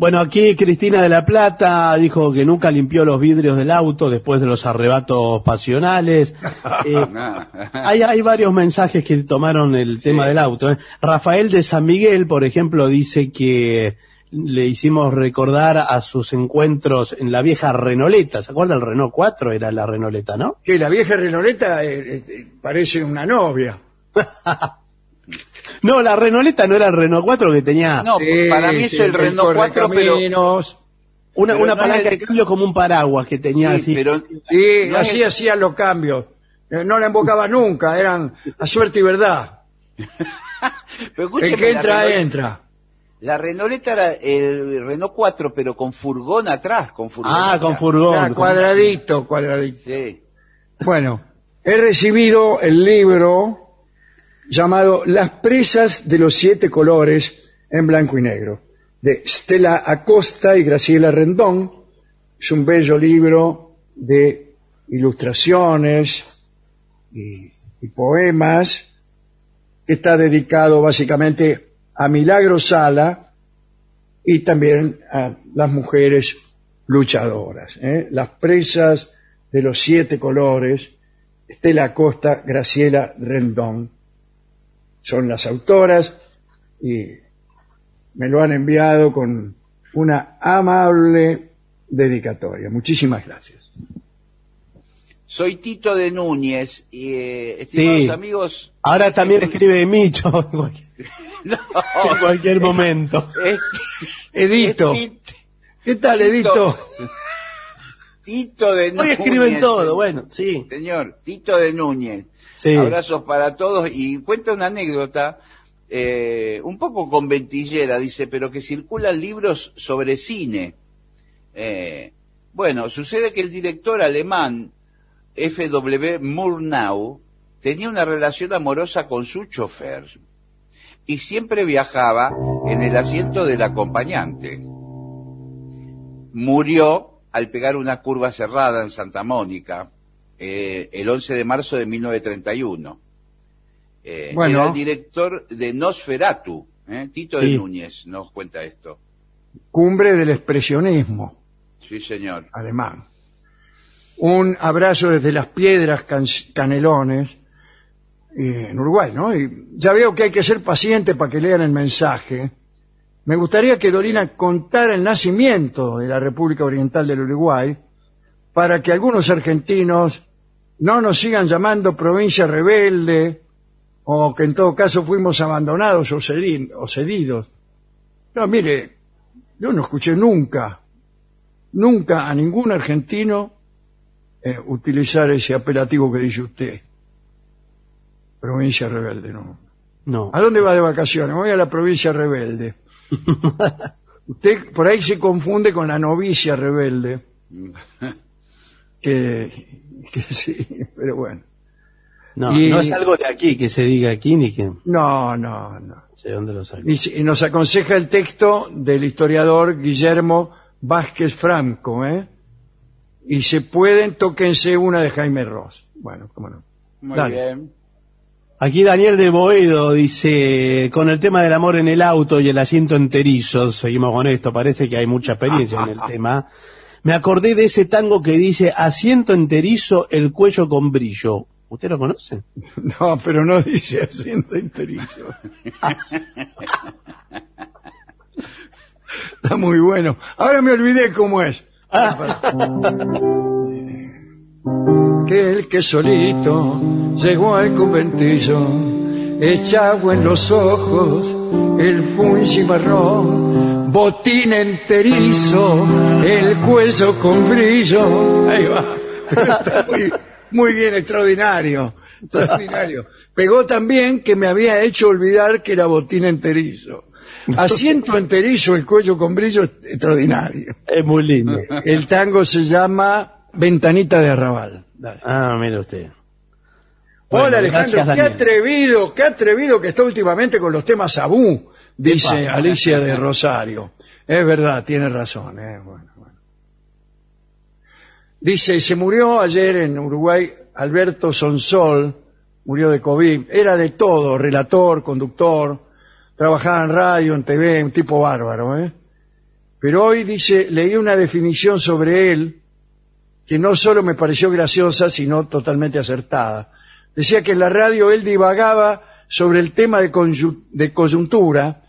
Bueno, aquí Cristina de la Plata dijo que nunca limpió los vidrios del auto después de los arrebatos pasionales. Eh, hay, hay varios mensajes que tomaron el tema del auto. ¿eh? Rafael de San Miguel, por ejemplo, dice que le hicimos recordar a sus encuentros en la vieja Renoleta. ¿Se acuerda el Renault 4? Era la Renoleta, ¿no? Que la vieja Renoleta eh, eh, parece una novia. No, la Renoleta no era el Renault 4 que tenía no, para mí es el Renault 4, pero... Una, pero una no palanca de cambio como un paraguas que tenía Sí, así. pero no así es- hacían los cambios. Eh, No la embocaba nunca, eran a suerte y verdad. pero escúcheme, El que entra, Renault- entra. La Renoleta era el Renault 4, pero con furgón atrás, con furgón. Ah, con atrás. furgón. Era cuadradito, cuadradito. Sí. Bueno, he recibido el libro llamado Las presas de los siete colores en blanco y negro, de Stella Acosta y Graciela Rendón. Es un bello libro de ilustraciones y, poemas que está dedicado básicamente a Milagro Sala y también a las mujeres luchadoras. ¿eh? Las presas de los siete colores, Estela Acosta, Graciela Rendón, son las autoras y me lo han enviado con una amable dedicatoria. Muchísimas gracias. Soy Tito de Núñez y, eh, estimados Sí. amigos, Ahora también escribe Micho en cualquier, en cualquier momento. es- Edito, es Tit- ¿qué tal Edito? Tito de Hoy Núñez. escriben todo, bueno, sí. Señor, Tito de Núñez. Abrazos para todos y cuenta una anécdota eh, un poco con ventillera, dice, pero que circulan libros sobre cine. Eh, bueno, sucede que el director alemán F.W. Murnau tenía una relación amorosa con su chofer y siempre viajaba en el asiento del acompañante. Murió al pegar una curva cerrada en Santa Mónica eh, el 11 de marzo de 1931. Eh, Bueno. Era el director de Nosferatu, ¿eh? Tito de. Núñez nos cuenta esto. Cumbre del expresionismo Sí, señor. alemán. Un abrazo desde las piedras Can- canelones en Uruguay, ¿no? Y ya veo que hay que ser paciente para que lean el mensaje. Me gustaría que Dorina contara el nacimiento de la República Oriental del Uruguay para que algunos argentinos no nos sigan llamando provincia rebelde o que en todo caso fuimos abandonados o, cedi- o cedidos. No, mire, yo no escuché nunca, nunca a ningún argentino eh, utilizar ese apelativo que dice usted. Provincia rebelde, no. No. ¿A dónde va de vacaciones? Voy a la provincia rebelde. Usted por ahí se confunde con la novicia rebelde. Que, que sí, pero bueno. No, Y- no es algo de aquí que se diga aquí ni que No, no, no. sé dónde lo. Y, nos aconseja el texto del historiador Guillermo Vázquez Franco, ¿eh? Y se pueden, tóquense una de Jaime Ross. Bueno, cómo no. Muy Dale. bien. Aquí Daniel de Boedo dice, con el tema del amor en el auto y el asiento enterizo, seguimos con esto, parece que hay mucha experiencia en el tema. Me acordé de ese tango que dice, asiento enterizo, el cuello con brillo. ¿Usted lo conoce? No, pero no dice asiento enterizo. Está muy bueno. Ahora me olvidé cómo es. que el que solito llegó al conventillo, echa agua en los ojos, el fungi marrón, botín enterizo, el cuello con brillo. Ahí va. Está muy, muy bien, extraordinario. Extraordinario. Pegó también que me había hecho olvidar que era botín enterizo. Asiento enterizo, el cuello con brillo, extraordinario. Es muy lindo. El tango se llama Ventanita de Arrabal. Dale. Ah, mire usted. Bueno, Hola Alejandro, gracias, qué atrevido, qué atrevido que está últimamente con los temas tabú, dice? Alicia de Rosario. Es verdad, tiene razón. eh, bueno, bueno. Dice, se murió ayer en Uruguay Alberto Sonsol, murió de COVID, era de todo, relator, conductor, trabajaba en radio, en TV, un tipo bárbaro, ¿eh? Pero hoy dice, leí una definición sobre él que no solo me pareció graciosa, sino totalmente acertada. Decía que en la radio él divagaba sobre el tema de, de coyuntura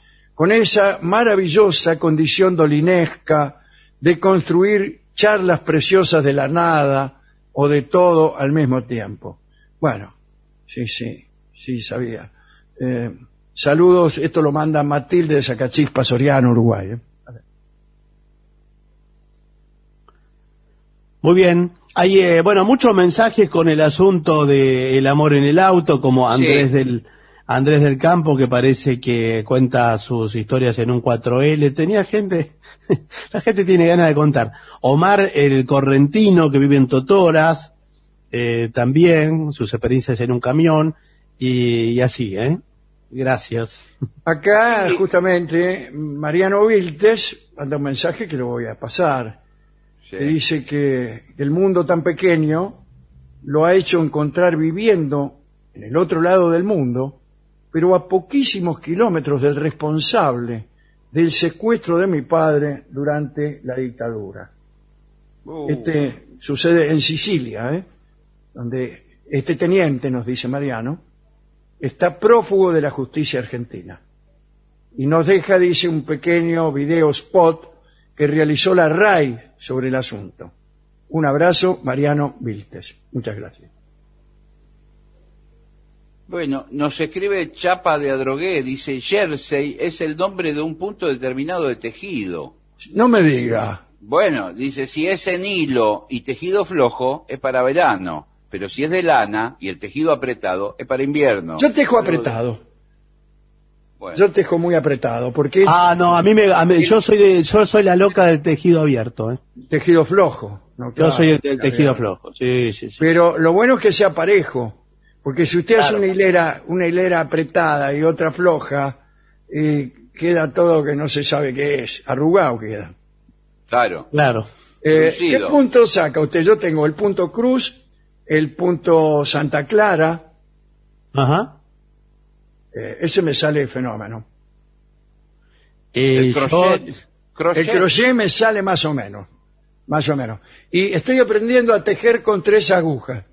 con esa maravillosa condición dolinesca de construir charlas preciosas de la nada o de todo al mismo tiempo. Bueno, sí, sí, sí, sabía. Eh, saludos, esto lo manda Matilde de Zacachispa, Soriano, Uruguay. ¿eh? Muy bien. Hay, eh, bueno, muchos mensajes con el asunto del amor en el auto, como Andrés Sí. del Andrés del Campo, que parece que cuenta sus historias en un 4L. Tenía gente, la gente tiene ganas de contar. Omar el Correntino, que vive en Totoras, eh, también, sus experiencias en un camión, y, y así, ¿eh? Gracias. Acá, justamente, Mariano Viltes manda un mensaje que lo voy a pasar. Sí. que dice que el mundo tan pequeño lo ha hecho encontrar viviendo en el otro lado del mundo, pero a poquísimos kilómetros del responsable del secuestro de mi padre durante la dictadura. Uh, Este sucede en Sicilia, ¿eh? donde este teniente, nos dice Mariano, está prófugo de la justicia argentina. Y nos deja, dice, un pequeño video spot que realizó la RAI sobre el asunto. Un abrazo, Mariano Viltes. Muchas gracias. Bueno, nos escribe Chapa de Adrogué, dice Jersey es el nombre de un punto determinado de tejido. No me diga. Bueno, dice, si es en hilo y tejido flojo, es para verano. Pero si es de lana y el tejido apretado, es para invierno. Yo tejo apretado. Bueno, Yo tejo muy apretado, porque Ah, no, a mí me, a mí- yo soy de, yo soy la loca del tejido abierto, ¿eh? tejido flojo. ¿no? Yo soy el del tejido flojo. Sí, sí, sí. Pero lo bueno es que sea parejo, porque si usted hace una hilera, una hilera apretada y otra floja, eh, queda todo que no se sabe qué es, arrugado queda. claro. Claro. Eh, ¿Qué punto saca usted? Yo tengo el punto Cruz, el punto Santa Clara, Ajá. eh, ese me sale fenómeno. Eh, El yo- crochet. crochet. El crochet me sale más o menos, más o menos. Y estoy aprendiendo a tejer con tres agujas.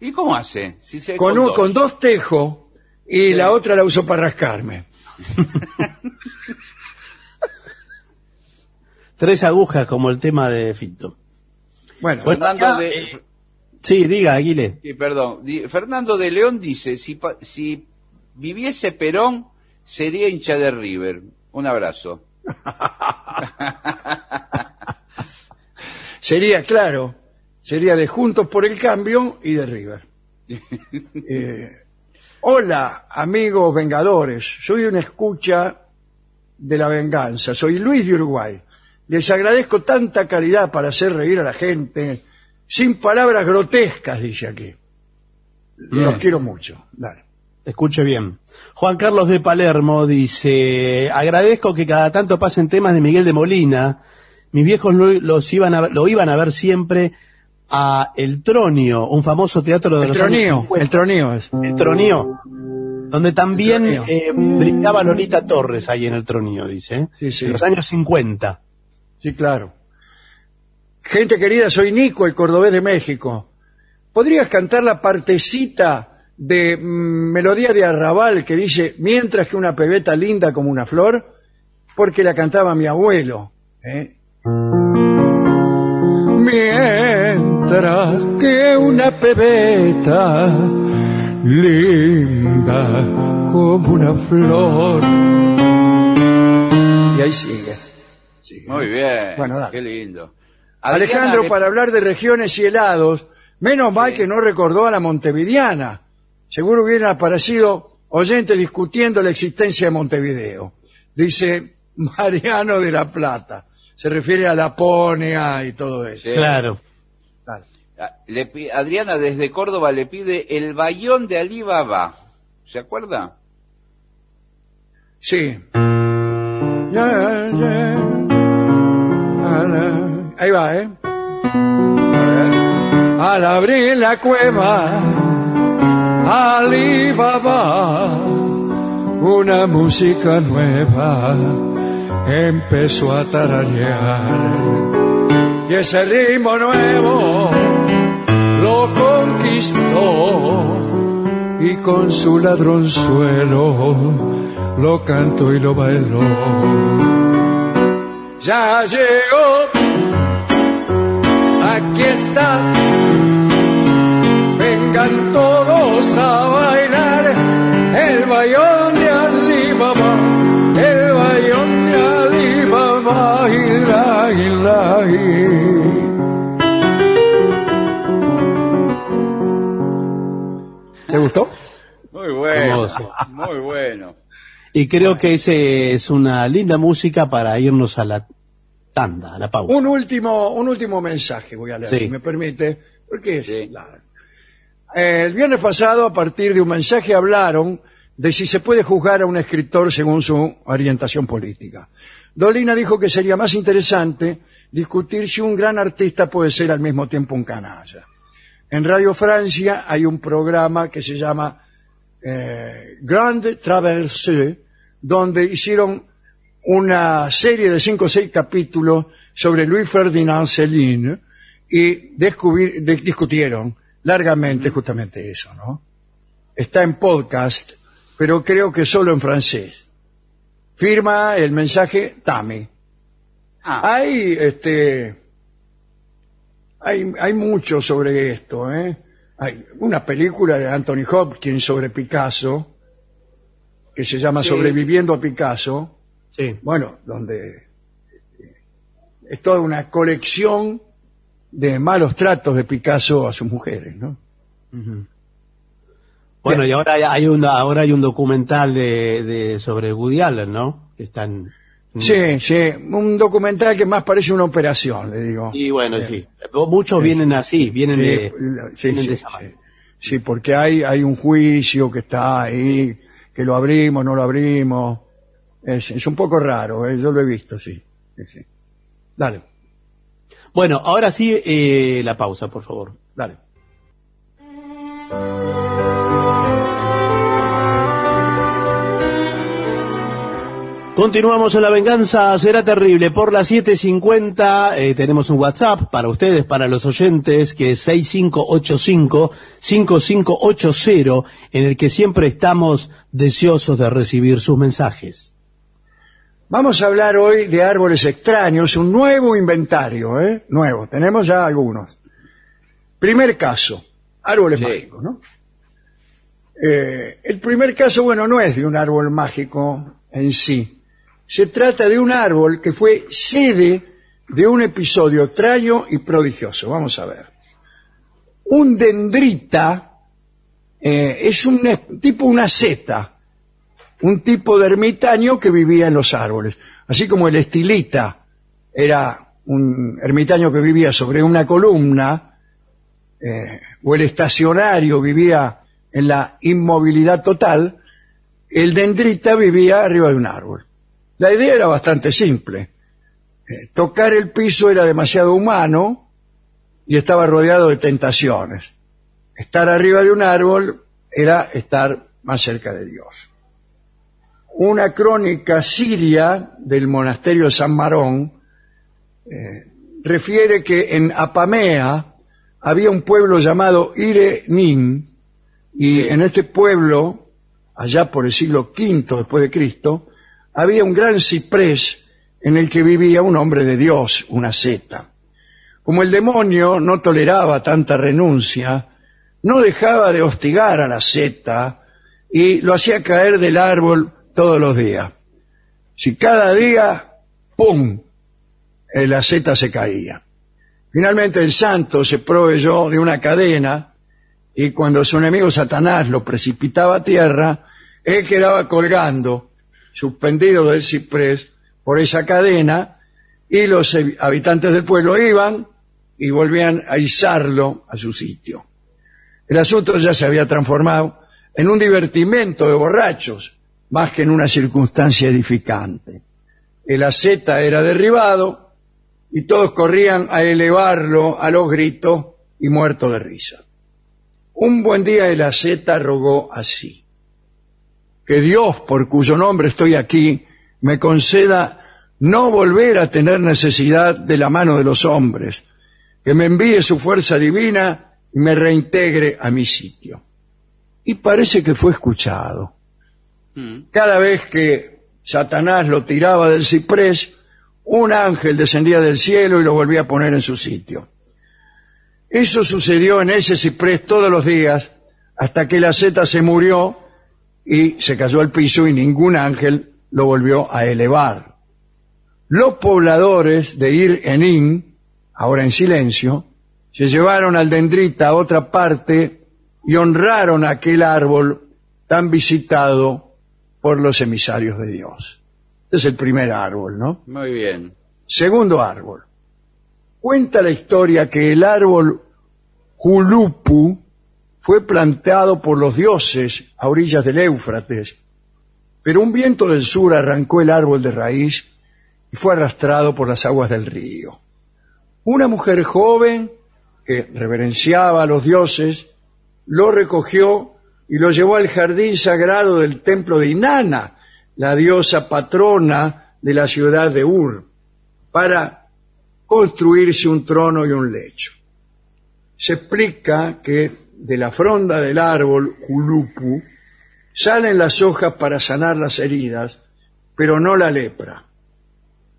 ¿Y cómo hace? Si se Con, un- dos. con dos tejo y la otra la uso para rascarme. tres agujas como el tema de Fito. Bueno, Bueno, Fernando acá, de, eh, Sí, diga, Aguile. sí, perdón. Di- Fernando de León dice, si, pa- si viviese Perón, sería hincha de River. Un abrazo. sería claro, sería de Juntos por el Cambio y de River. Eh, hola, amigos vengadores, soy una escucha de la venganza, soy Luis de Uruguay. Les agradezco tanta calidad para hacer reír a la gente, sin palabras grotescas, dice aquí. Los quiero mucho. Dale. Escuche bien. Juan Carlos de Palermo dice, agradezco que cada tanto pasen temas de Miguel de Molina. Mis viejos lo, los iban a, lo iban a ver siempre a El Tronio, un famoso teatro de El los años tronío, 50. el tronío es. El Tronío, donde también El Tronío. eh, brincaba Lolita Torres ahí en El Tronío, dice. ¿eh? Sí, sí. En los años 50. Sí, claro. Gente querida, soy Nico, el cordobés de México. ¿Podrías cantar la partecita de mm, Melodía de Arrabal que dice, mientras que una pebeta linda como una flor? Porque la cantaba mi abuelo. ¿eh? Mientras que una pebeta linda como una flor. Y ahí sigue. sigue. Muy bien. Bueno, dale. Qué lindo. Alejandro, Adriana, para hablar de regiones y helados, menos mal Sí. que no recordó a la montevideana. Seguro hubiera aparecido oyente discutiendo la existencia de Montevideo. Dice Mariano de la Plata. Se refiere a Laponia y todo eso. Sí. Claro. Ah, Adriana desde Córdoba le pide el bayón de Alibaba. ¿Se acuerda? Sí. Ahí va, ¿eh? Al abrir la cueva, Alibaba, una música nueva empezó a tararear. Y ese ritmo nuevo lo conquistó y con su ladronzuelo lo cantó y lo bailó. Ya llegó, Y creo que ese es una linda música para irnos a la tanda, a la pausa. Un último, un último mensaje voy a leer, Sí. si me permite, porque es Sí. largo. El viernes pasado, a partir de un mensaje, hablaron de si se puede juzgar a un escritor según su orientación política. Dolina dijo que sería más interesante discutir si un gran artista puede ser al mismo tiempo un canalla. En Radio Francia hay un programa que se llama eh, Grande Traversée, donde hicieron una serie de cinco o seis capítulos sobre Louis Ferdinand Céline y descubrir- de- discutieron largamente justamente eso, ¿no? Está en podcast, pero creo que solo en francés. Firma el mensaje Tami. Ah, Hay, este, hay, hay mucho sobre esto, ¿eh? Hay una película de Anthony Hopkins sobre Picasso, que se llama Sí. Sobreviviendo a Picasso, Sí. bueno, donde eh, es toda una colección de malos tratos de Picasso a sus mujeres, ¿no? Bueno, y ahora hay- un, ahora hay un documental de, de sobre Woody Allen, ¿no? Que están... Sí, sí, un documental que más parece una operación, le digo. Y bueno, sí. Muchos vienen así, vienen Sí, de, vienen sí, de esa sí. manera. Sí, porque hay, hay un juicio que está ahí, que lo abrimos, no lo abrimos. Es, es un poco raro, ¿eh? yo lo he visto, sí. sí, sí. Dale, Bueno, ahora sí, eh, la pausa, por favor. dale. Continuamos en La Venganza Será Terrible. Por las 7.50 eh, tenemos un WhatsApp para ustedes, para los oyentes, que es 6585-5580, en el que siempre estamos deseosos de recibir sus mensajes. Vamos a hablar hoy de árboles extraños, un nuevo inventario, ¿eh? Nuevo, tenemos ya algunos. Primer caso, árboles Sí. mágicos, ¿no? Eh, el primer caso, bueno, no es de un árbol mágico en sí. Se trata de un árbol que fue sede de un episodio extraño y prodigioso. Vamos a ver. Un dendrita eh, es un tipo una seta, un tipo de ermitaño que vivía en los árboles. Así como el estilita era un ermitaño que vivía sobre una columna, eh, o el estacionario vivía en la inmovilidad total, el dendrita vivía arriba de un árbol. La idea era bastante simple. Eh, tocar el piso era demasiado humano y estaba rodeado de tentaciones. Estar arriba de un árbol era estar más cerca de Dios. Una crónica siria del monasterio de San Marón eh, refiere que en Apamea había un pueblo llamado Irenin y en este pueblo, allá por el siglo V después de Cristo, había un gran ciprés en el que vivía un hombre de Dios, una seta. Como el demonio no toleraba tanta renuncia, no dejaba de hostigar a la seta y lo hacía caer del árbol todos los días. Si cada día, ¡pum!, eh, la seta se caía. Finalmente el santo se proveyó de una cadena y cuando su enemigo Satanás lo precipitaba a tierra, él quedaba colgando, suspendido del ciprés, por esa cadena, y los habitantes del pueblo iban y volvían a izarlo a su sitio. El asunto ya se había transformado en un divertimento de borrachos, más que en una circunstancia edificante. El aceta era derribado y todos corrían a elevarlo a los gritos y muerto de risa. Un buen día el aceta rogó así, que Dios, por cuyo nombre estoy aquí, me conceda no volver a tener necesidad de la mano de los hombres, que me envíe su fuerza divina y me reintegre a mi sitio. Y parece que fue escuchado. Cada vez que Satanás lo tiraba del ciprés, un ángel descendía del cielo y lo volvía a poner en su sitio. Eso sucedió en ese ciprés todos los días hasta que la seta se murió y se cayó al piso y ningún ángel lo volvió a elevar. Los pobladores de Ir Enin, ahora en silencio, se llevaron al dendrita a otra parte y honraron aquel árbol tan visitado por los emisarios de Dios. Este es el primer árbol, ¿no? Muy bien. Segundo árbol. Cuenta la historia que el árbol Julupu fue plantado por los dioses a orillas del Éufrates, pero un viento del sur arrancó el árbol de raíz y fue arrastrado por las aguas del río. Una mujer joven que reverenciaba a los dioses lo recogió y lo llevó al jardín sagrado del templo de Inanna, la diosa patrona de la ciudad de Ur, para construirse un trono y un lecho. Se explica que de la fronda del árbol Julupu salen las hojas para sanar las heridas, pero no la lepra.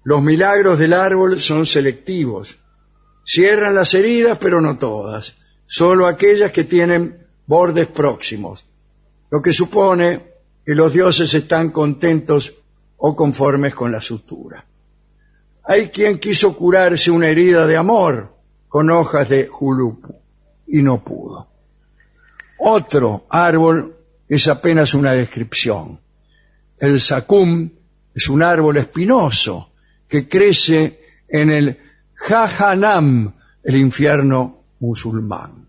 Los milagros del árbol son selectivos. Cierran las heridas, pero no todas, solo aquellas que tienen bordes próximos, lo que supone que los dioses están contentos o conformes con la sutura. Hay quien quiso curarse una herida de amor con hojas de julupu y no pudo. Otro árbol es apenas una descripción. El sacum es un árbol espinoso que crece en el Jahanam, el infierno musulmán.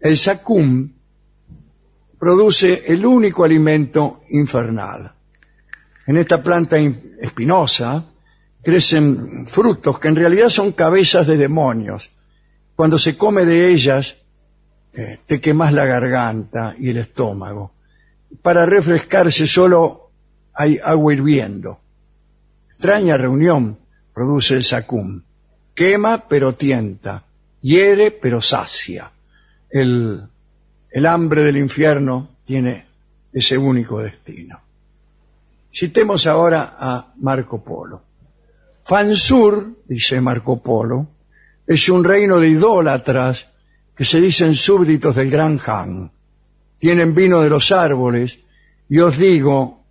El sacum produce el único alimento infernal. En esta planta espinosa crecen frutos que en realidad son cabezas de demonios. Cuando se come de ellas, eh, te quemas la garganta y el estómago. Para refrescarse solo hay agua hirviendo. Extraña reunión produce el sacum. Quema pero tienta, hiere pero sacia. El, el hambre del infierno tiene ese único destino. Citemos ahora a Marco Polo. Fansur, dice Marco Polo, es un reino de idólatras que se dicen súbditos del gran Han. Tienen vino de los árboles y os digo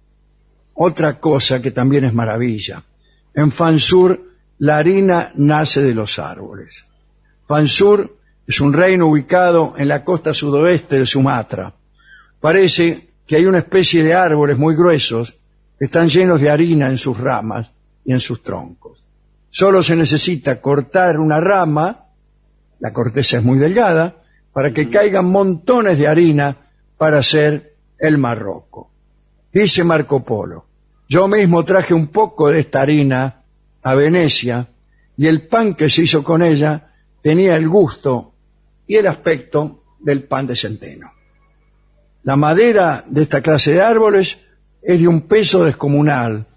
otra cosa que también es maravilla. En Fansur la harina nace de los árboles. Fansur es un reino ubicado en la costa sudoeste de Sumatra. Parece que hay una especie de árboles muy gruesos que están llenos de harina en sus ramas y en sus troncos. Solo se necesita cortar una rama la corteza es muy delgada, para que caigan montones de harina para hacer el marroco. Dice Marco Polo, yo mismo traje un poco de esta harina a Venecia y el pan que se hizo con ella tenía el gusto y el aspecto del pan de centeno. La madera de esta clase de árboles es de un peso descomunal.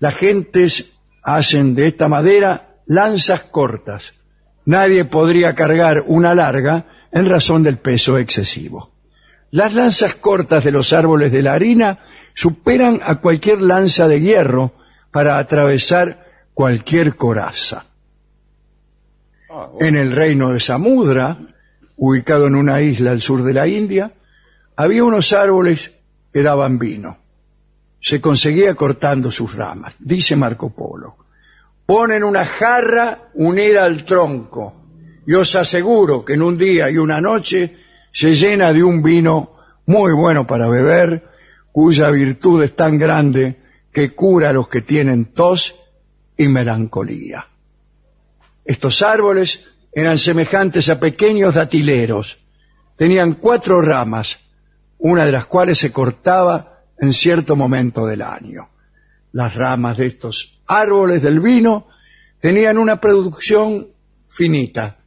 Las gentes hacen de esta madera lanzas cortas. Nadie podría cargar una larga en razón del peso excesivo. Las lanzas cortas de los árboles de la harina superan a cualquier lanza de hierro para atravesar cualquier coraza. En el reino de Samudra, ubicado en una isla al sur de la India, había unos árboles que daban vino. Se conseguía cortando sus ramas, dice Marco Polo. Ponen una jarra unida al tronco y os aseguro que en un día y una noche se llena de un vino muy bueno para beber, cuya virtud es tan grande que cura a los que tienen tos y melancolía. Estos árboles eran semejantes a pequeños datileros. Tenían cuatro ramas, una de las cuales se cortaba en cierto momento del año. Las ramas de estos árboles del vino tenían una producción finita.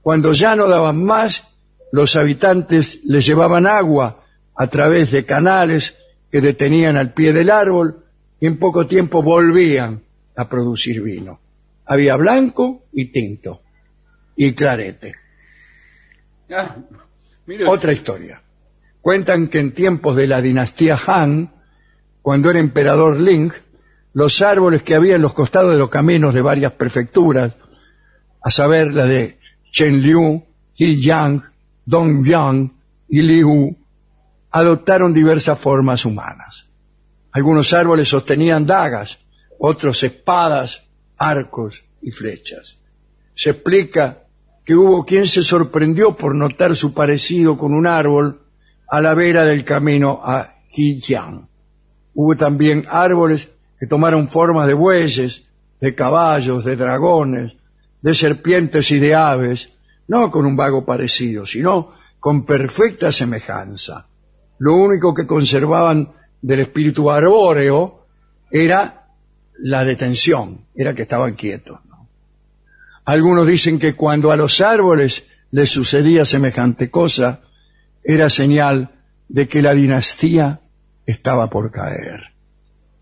Cuando ya no daban más, los habitantes les llevaban agua a través de canales que detenían al pie del árbol y en poco tiempo volvían a producir vino. Había blanco y tinto y clarete. Ah, Otra historia. Cuentan que en tiempos de la dinastía Han, cuando era emperador Ling, los árboles que había en los costados de los caminos de varias prefecturas, a saber la de Chenliu, Hiyang, Dongyang y Liu, adoptaron diversas formas humanas. Algunos árboles sostenían dagas, otros espadas, arcos y flechas. Se explica que hubo quien se sorprendió por notar su parecido con un árbol a la vera del camino a Hiyang. Hubo también árboles que tomaron formas de bueyes, de caballos, de dragones, de serpientes y de aves, no con un vago parecido, sino con perfecta semejanza. Lo único que conservaban del espíritu arbóreo era la detención, era que estaban quietos. ¿no? Algunos dicen que cuando a los árboles les sucedía semejante cosa, era señal de que la dinastía estaba por caer.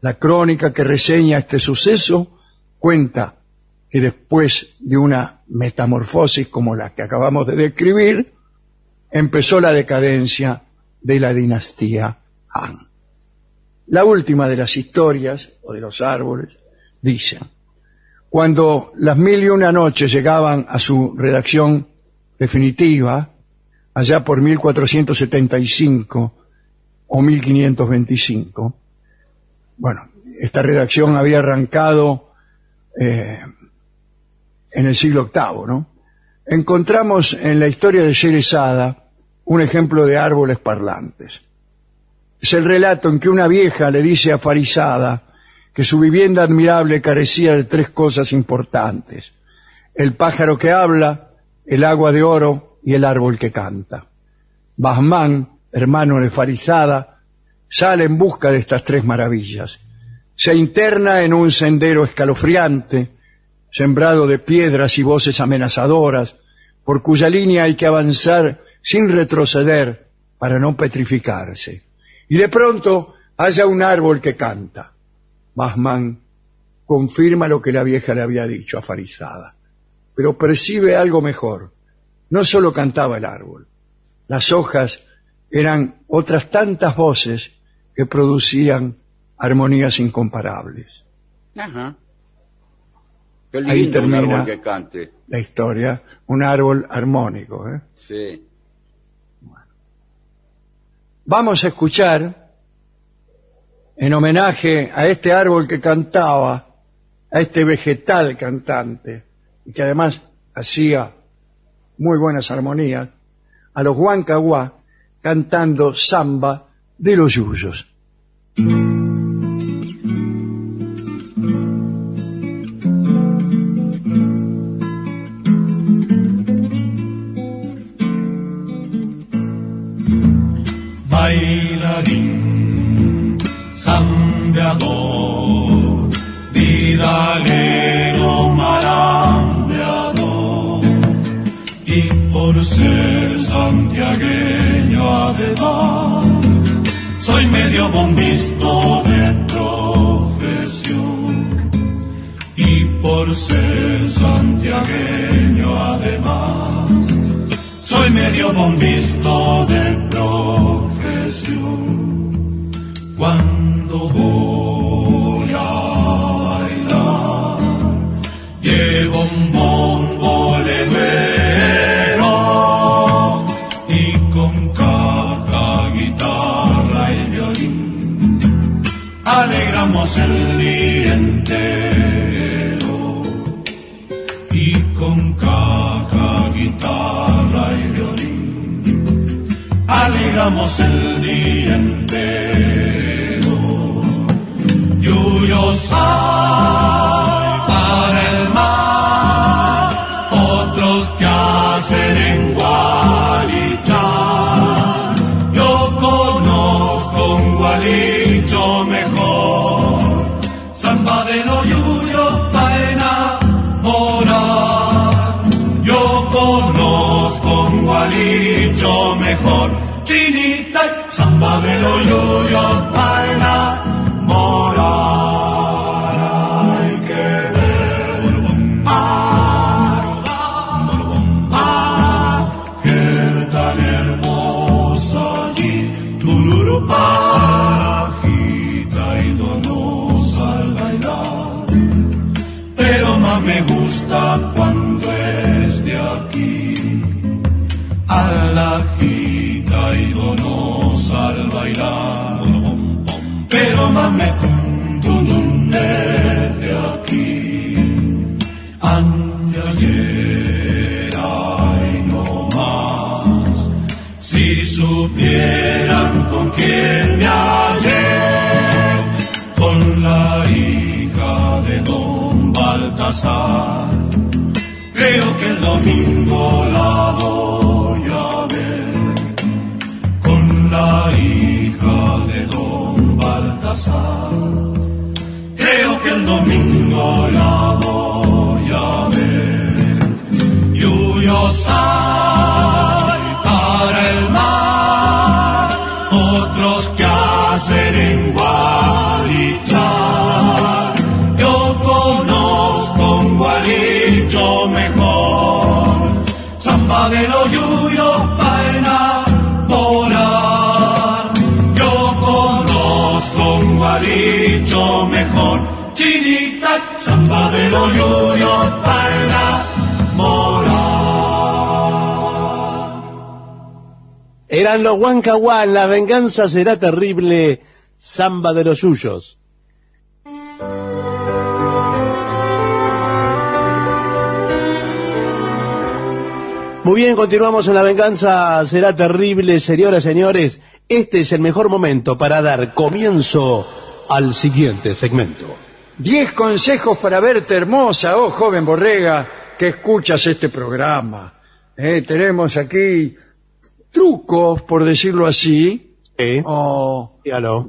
La crónica que reseña este suceso cuenta que después de una metamorfosis como la que acabamos de describir, empezó la decadencia de la dinastía Han. La última de las historias, o de los árboles, dicen, cuando las mil y una noches llegaban a su redacción definitiva, allá por 1475 o 1525, bueno, esta redacción había arrancado eh, en el siglo VIII, ¿no? Encontramos en la historia de Sherezada un ejemplo de árboles parlantes. Es el relato en que una vieja le dice a Farizada que su vivienda admirable carecía de tres cosas importantes. El pájaro que habla, el agua de oro y el árbol que canta. Bahman, hermano de Farizada, sale en busca de estas tres maravillas. Se interna en un sendero escalofriante, sembrado de piedras y voces amenazadoras, por cuya línea hay que avanzar sin retroceder para no petrificarse. Y de pronto haya un árbol que canta. Bahman confirma lo que la vieja le había dicho a Farizada, pero percibe algo mejor. No solo cantaba el árbol, las hojas eran otras tantas voces que producían armonías incomparables. Ajá. Qué Ahí lindo un termina. árbol que cante. La historia, un árbol armónico. ¿eh? Sí. Vamos a escuchar, en homenaje a este árbol que cantaba, a este vegetal cantante, y que además hacía muy buenas armonías, a los Huancahuá cantando samba de los yuyos. Mm-hmm. Bombisto de profesión, y por ser santiagueño además, soy medio bombisto el día entero y con caja, guitarra y violín alegramos el día entero. Yuyo soy domingo la voy a ver, con la hija de don Baltasar, creo que el domingo la yuyos para enamorar. Eran los Huancahuán, la venganza será terrible, samba de los suyos. Muy bien, continuamos en La Venganza Será Terrible, señoras y señores. Este es el mejor momento para dar comienzo al siguiente segmento. Diez consejos para verte hermosa, oh joven borrega, que escuchas este programa. Eh, tenemos aquí trucos, por decirlo así, ¿Eh? o Dígalo.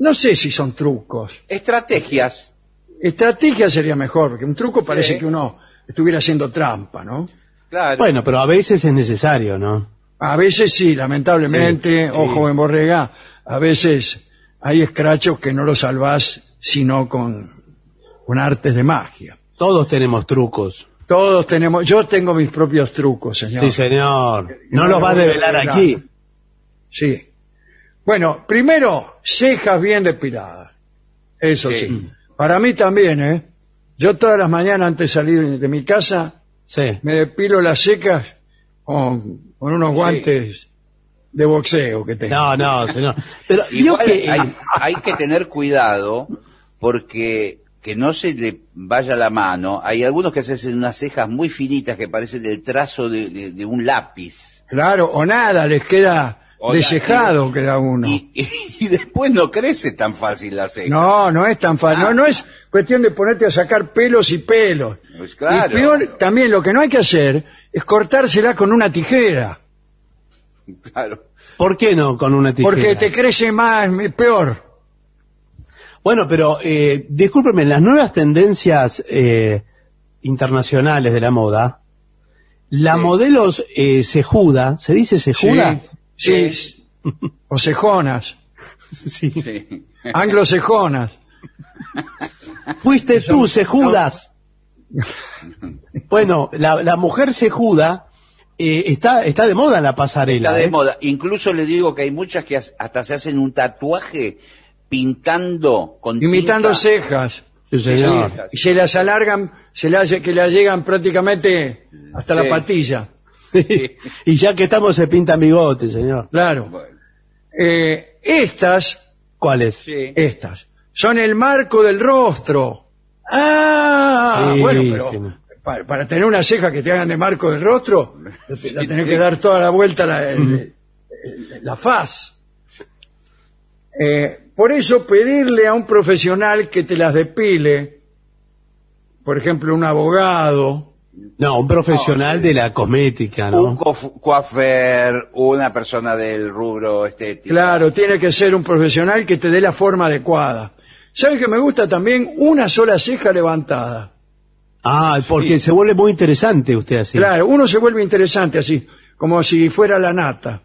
no sé si son trucos. Estrategias. Estrategia sería mejor, porque un truco parece Sí. que uno estuviera haciendo trampa, ¿no? Claro. Bueno, pero a veces es necesario, ¿no? A veces sí, lamentablemente, Sí, oh sí. joven borrega, a veces hay escrachos que no los salvás sino con, con artes de magia. Todos tenemos trucos. Todos tenemos, yo tengo mis propios trucos, señor. Sí, señor. No No los lo va a develar aquí. Sí. Bueno, primero, cejas bien depiladas. Eso sí. Sí. Para mí también, ¿eh? Yo todas las mañanas antes de salir de mi casa Sí. me depilo las secas con, con unos guantes de boxeo que tengo. No, no, señor. Pero Igual que hay, hay que tener cuidado porque que no se le vaya la mano. Hay algunos que se hacen unas cejas muy finitas que parecen el trazo de, de- de un lápiz. Claro, o nada, les queda O desejado la- queda uno. Y, y- y después no crece tan fácil la ceja. No, no es tan fácil. No, no es cuestión de ponerte a sacar pelos y pelos. Pues claro. Y peor, también lo que no hay que hacer es cortársela con una tijera. Claro. ¿por qué no con una tijera? Porque te crece más, peor. Bueno, pero eh, discúlpeme, las nuevas tendencias eh, internacionales de la moda, la modelos eh, cejuda, ¿se dice cejuda? Sí, sí. O cejonas, Sí. Sí. anglocejonas. Fuiste tú, cejudas. bueno, la, la mujer cejuda eh, está, está de moda en la pasarela. Está de ¿eh? moda. Incluso le digo que hay muchas que as- hasta se hacen un tatuaje pintando con Imitando tinta. cejas. Sí, señor. Sí. Y se las alargan, se las, que las llegan prácticamente hasta Sí. la patilla. y ya que estamos se pintan bigote, señor. Claro. Bueno, Eh, estas, ¿Cuáles? sí. estas, son el marco del rostro. Ah, Sí, bueno, pero sí. para, para tener una ceja que te hagan de marco del rostro, la tenés que dar toda la vuelta la, el- el- la faz. Eh, por eso pedirle a un profesional que te las depile, por ejemplo, un abogado, No, un profesional de la cosmética, Un ¿no? cof- coafer, una persona del rubro estético. Claro, tiene que ser un profesional que te dé la forma adecuada. ¿Sabe que me gusta también una sola ceja levantada? Ah, porque se vuelve muy interesante usted así. Claro, uno se vuelve interesante así, como si fuera la nata.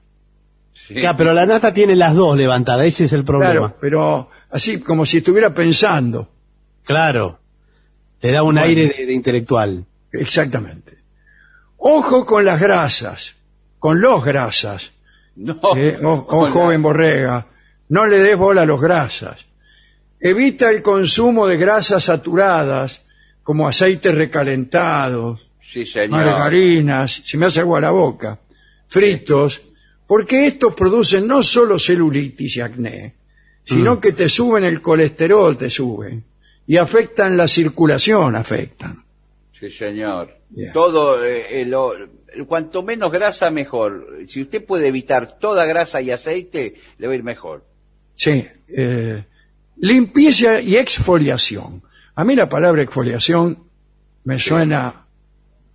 Sí. Claro, pero la nata tiene las dos levantadas, ese es el problema. Claro, pero así como si estuviera pensando. Claro. Le da un aire de, de intelectual. Exactamente. Ojo con las grasas, con los grasas. No, Eh, o- o hola. joven borrega, no le des bola a los grasas. Evita el consumo de grasas saturadas, como aceites recalentados, Sí, señor. margarinas, se me hace agua la boca, fritos, porque estos producen no solo celulitis y acné, sino que te suben el colesterol, te suben, y afectan la circulación, afectan. Sí, señor. Todo, eh, eh, lo- cuanto menos grasa, mejor. Si usted puede evitar toda grasa y aceite, le va a ir mejor. Sí, eh, limpieza y exfoliación. A mí la palabra exfoliación me suena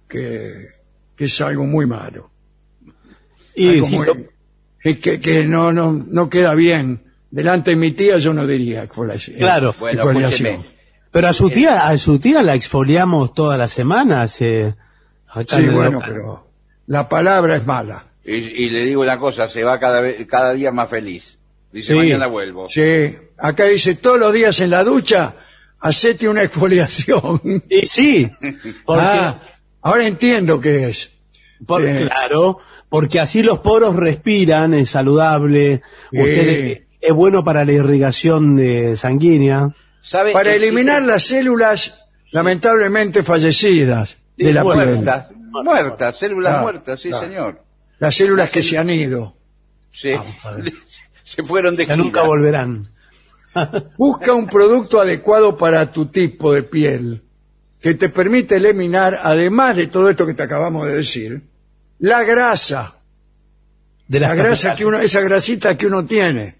que, que es algo muy malo. Y que, que- no, no, no queda bien. Delante de mi tía yo no diría exfoliación. Claro. Bueno, exfoliación. escúcheme. pero a su tía, a su tía la exfoliamos todas las semanas. eh, Sí, bueno, local. pero la palabra es mala. Y, y le digo una cosa, se va cada, vez, cada día más feliz. Dice, Sí. mañana vuelvo. Sí, acá dice todos los días en la ducha, hacete una exfoliación. Y sí, porque, Ah, ahora entiendo qué es. por- eh. claro, porque así los poros respiran, es saludable, Sí. usted es bueno para la irrigación de sanguínea. ¿Sabe? Para Existe- eliminar las células lamentablemente fallecidas de la Bueno, piel. Muertas, muertas, células Ah, muertas, sí, claro. señor. Las células que se han ido. Sí. se fueron de Ya gira. nunca volverán. Busca un producto adecuado para tu tipo de piel que te permite eliminar, además de todo esto que te acabamos de decir, la grasa. De La las grasa que uno, esa grasita que uno tiene.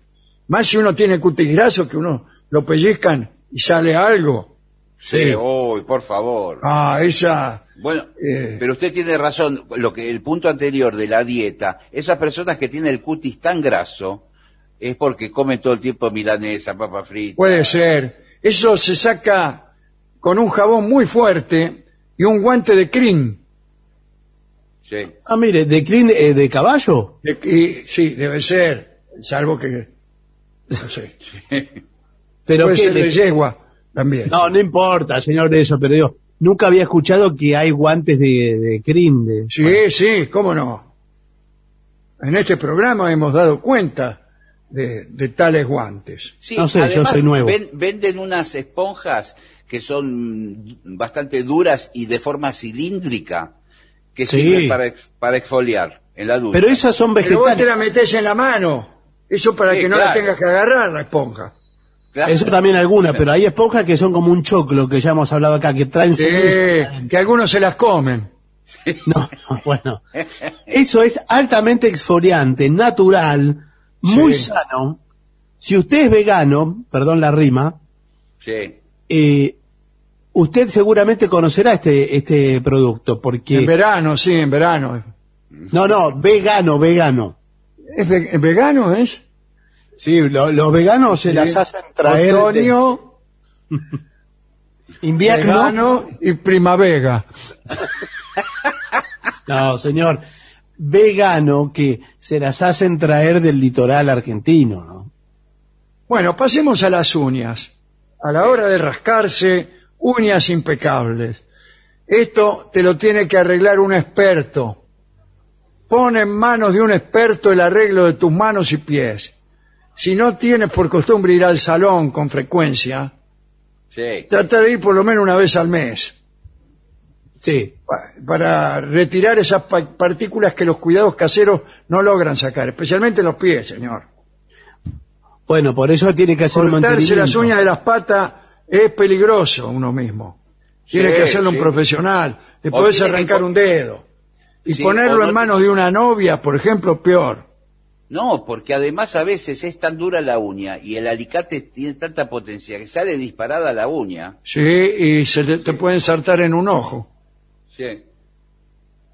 Más si uno tiene cutis graso que uno lo pellizcan y sale algo. Sí, uy, por favor. Ah, esa. Bueno, Eh. pero usted tiene razón, lo que el punto anterior de la dieta, esas personas que tienen el cutis tan graso es porque comen todo el tiempo milanesa, papa frita. Puede ser. Eso se saca con un jabón muy fuerte y un guante de crin. Sí. Ah, mire, de clean eh, de caballo. De- y- sí, debe ser. Salvo que. No sé. Pero Puede que ser de- de yegua también. No, no importa, señor, eso, pero digo, nunca había escuchado que hay guantes de, de crin. De, Sí, sí, cómo no. En este programa hemos dado cuenta de, de tales guantes. Sí, No sé, yo además, soy nuevo. ven- venden unas esponjas que son bastante duras y de forma cilíndrica que Sí. sirven para, ex- para exfoliar en la ducha. Pero esas son Pero vos te vegetales. la metés en la mano. Eso para Sí, que no la tengas que agarrar la esponja. Claro. Eso también algunas, pero hay esponjas que son como un choclo, que ya hemos hablado acá, que traen Sí, que algunos se las comen. No, no, bueno. Eso es altamente exfoliante, natural, muy Sí. sano. Si usted es vegano, perdón la rima, Sí. eh, usted seguramente conocerá este, este producto, En porque... verano, sí, en verano. No, no, vegano, vegano. ¿Es ve- vegano, es? Sí, lo- los veganos se las hacen traer. de- Otoño, invierno. verano y primavera. No, señor. Vegano que se las hacen traer del litoral argentino, ¿no? Bueno, pasemos a las uñas. A la hora de rascarse, uñas impecables. Esto te lo tiene que arreglar un experto. Pon en manos de un experto el arreglo de tus manos y pies. Si no tienes por costumbre ir al salón con frecuencia, Sí. trata de ir por lo menos una vez al mes. Sí. pa- para retirar esas pa- partículas que los cuidados caseros no logran sacar, especialmente los pies, señor. Bueno, por eso tiene que hacer un Cortarse mantenimiento. las uñas de las patas es peligroso uno mismo. Tiene Sí, que hacerlo sí. un profesional. Le O podés tiene que arrancar un dedo. Y Sí, ponerlo no en manos de una novia, por ejemplo, peor. No, porque además a veces es tan dura la uña y el alicate tiene tanta potencia que sale disparada la uña. Sí, y se te, te pueden saltar en un ojo. Sí.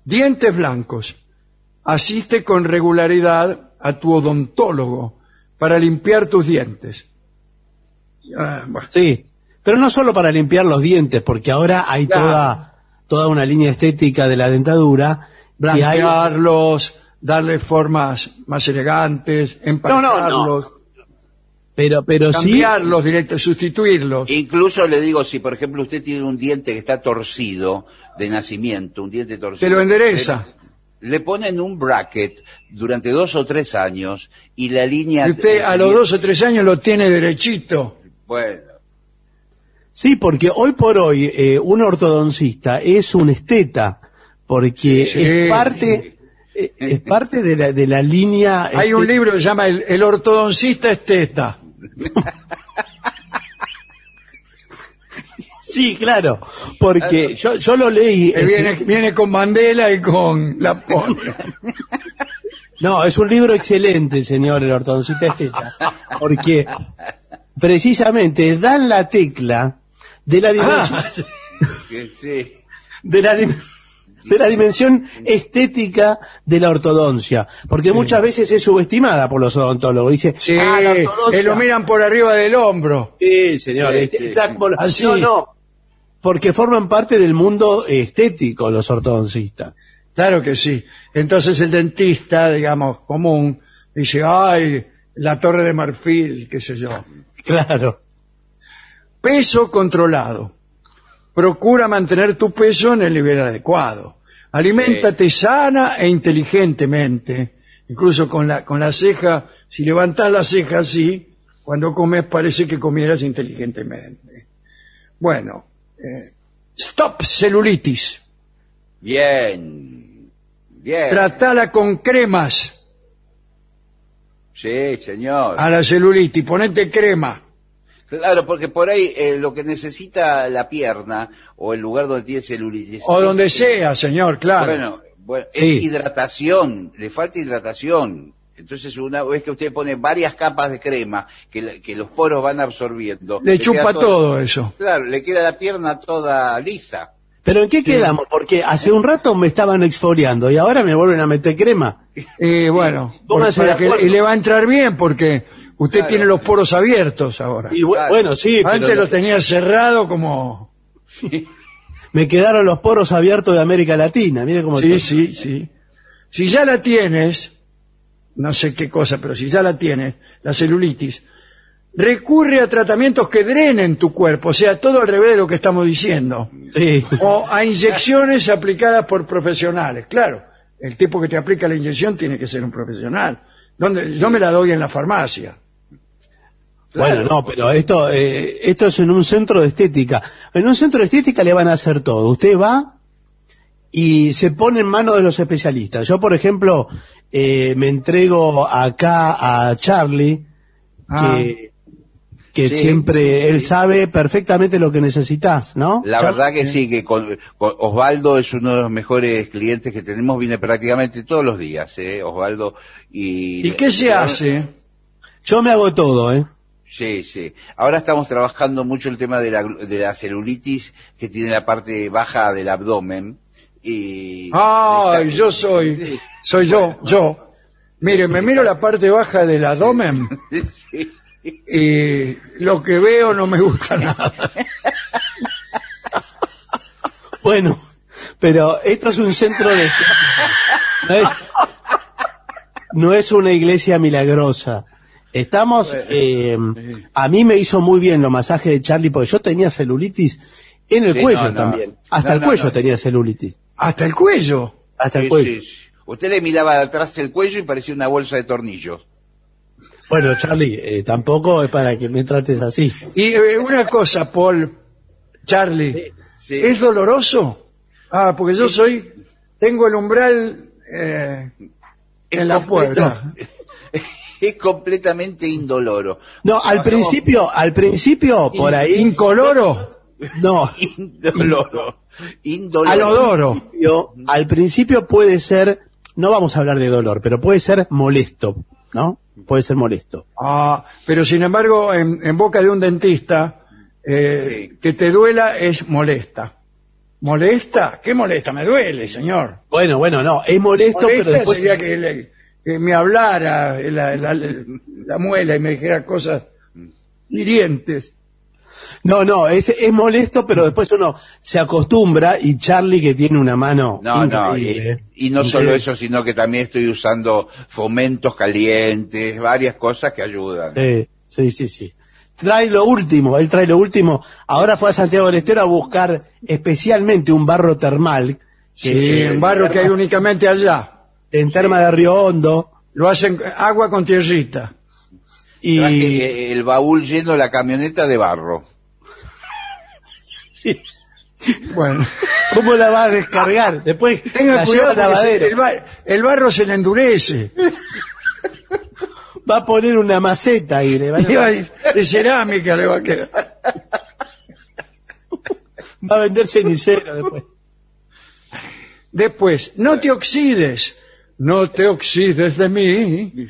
Dientes blancos. Asiste con regularidad a tu odontólogo para limpiar tus dientes. Ah, bueno. Sí. Pero no solo para limpiar los dientes, porque ahora hay Claro. toda, toda una línea estética de la dentadura. que hay- blanquearlos, darle formas más elegantes, emparejarlos, Pero, pero sí. cambiarlos directamente, sustituirlos. Incluso le digo, si por ejemplo usted tiene un diente que está torcido de nacimiento, un diente torcido. Te lo endereza. Le, le ponen un bracket durante dos o tres años y la línea... Y usted a los dos o tres años lo tiene derechito. Bueno, Sí, porque hoy por hoy eh, un ortodoncista es un esteta, porque Sí, es parte eh, es parte de la, de la línea. Hay un este- libro que se llama El, el ortodoncista esteta. Sí, claro, porque yo, yo lo leí. Que es- viene, viene con Mandela y con Laponia. No, es un libro excelente, señor, el ortodoncista esteta, porque precisamente dan la tecla de la dimensión, Ah, que sí. de la dim- de la dimensión estética de la ortodoncia, porque muchas veces es subestimada por los odontólogos. Dice, sí, ah, la ortodoncia. que lo miran por arriba del hombro. Sí, señor. Sí, este- está como- Así. No, no. Porque forman parte del mundo estético los ortodoncistas. Claro que sí. Entonces el dentista, digamos, común, dice, ay, la torre de marfil, qué sé yo. Claro. Peso controlado. Procura mantener tu peso en el nivel adecuado. Aliméntate sana e inteligentemente. Incluso con la, con la ceja, si levantas la ceja así, cuando comes parece que comieras inteligentemente. Bueno, eh, stop celulitis. Bien. Bien. Tratala con cremas sí, señor. a la celulitis. Ponete crema. Claro, porque por ahí eh, lo que necesita la pierna o el lugar donde tiene celulitis. O es- donde sea, señor, claro. Bueno, bueno, Sí. es hidratación, le falta hidratación. Entonces, una vez que usted pone varias capas de crema que, la- que los poros van absorbiendo. Le chupa todo eso. Claro, le queda la pierna toda lisa. Pero ¿en qué quedamos? Porque hace un rato me estaban exfoliando y ahora me vuelven a meter crema. Y bueno, que- y le va a entrar bien porque usted Claro. tiene los poros abiertos ahora. Y bu- Claro. bueno, sí, Antes pero lo tenía cerrado como... me quedaron los poros abiertos de América Latina. Mire cómo Sí, está. sí, sí. Si ya la tienes, no sé qué cosa, pero si ya la tienes, la celulitis, recurre a tratamientos que drenen tu cuerpo, o sea, todo al revés de lo que estamos diciendo. Sí. O a inyecciones aplicadas por profesionales. Claro, el tipo que te aplica la inyección tiene que ser un profesional. ¿Dónde? Yo me la doy en la farmacia. Bueno, no, pero esto, eh, esto es en un centro de estética. En un centro de estética le van a hacer todo. Usted va y se pone en manos de los especialistas. Yo, por ejemplo, eh, me entrego acá a Charlie, Ah. que, que Sí, siempre él sabe perfectamente lo que necesitas, ¿no? La verdad que sí, que con, con Osvaldo es uno de los mejores clientes que tenemos, viene prácticamente todos los días, ¿eh? Osvaldo. ¿Y, ¿Y qué se hace? Yo me hago todo, ¿eh? Sí, sí. Ahora estamos trabajando mucho el tema de la, de la celulitis que tiene la parte baja del abdomen. Y Ay, yo soy, soy yo, yo. Mire, me miro la parte baja del abdomen Sí. y lo que veo no me gusta nada. Bueno, pero esto es un centro de... No es, no es una iglesia milagrosa. Estamos... eh, a mí me hizo muy bien los masajes de Charlie porque yo tenía celulitis en el Sí, cuello no, no. también. Hasta No, el cuello no. tenía celulitis. Hasta el cuello. Hasta el Sí, cuello. sí, sí. Usted le miraba de atrás del cuello y parecía una bolsa de tornillos. Bueno, Charlie, eh, tampoco es para que me trates así. Y eh, una cosa, Paul, Charlie, Sí. ¿es doloroso? Ah, porque yo soy, tengo el umbral eh, en la completo- puerta. Es completamente indoloro. No, al principio, al principio, por ahí... Incoloro, No, Indoloro. Indoloro. al principio puede ser, no vamos a hablar de dolor, pero puede ser molesto, ¿no? Puede ser molesto. Ah, pero sin embargo, en, en boca de un dentista, eh, Sí. que te duela es molesta. ¿Molesta? ¿Qué molesta? Me duele, señor. Bueno, bueno, no, es molesto, pero después... sería que, le- que me hablara la, la- la muela y me dijera cosas hirientes. No, no, es, es molesto, pero después uno se acostumbra y Charlie que tiene una mano No, no, y, ¿eh? no solo eso, sino que también estoy usando fomentos calientes, varias cosas que ayudan. Eh, sí, sí, sí. Trae lo último, él trae lo último. Ahora fue a Santiago del Estero a buscar especialmente un barro termal. Sí, un barro que hay únicamente allá. En Terma de Río Hondo. Lo hacen agua con tierrita. Y Traje eh, el baúl lleno de la camioneta de barro. Bueno, ¿cómo la va a descargar? Después tenga la lleva cuidado se- lavadero. el, bar- el barro se le endurece. Va a poner una maceta y le va a, De cerámica le va a quedar. va a vender cenicero después. Después, no te oxides. No te oxides de mí.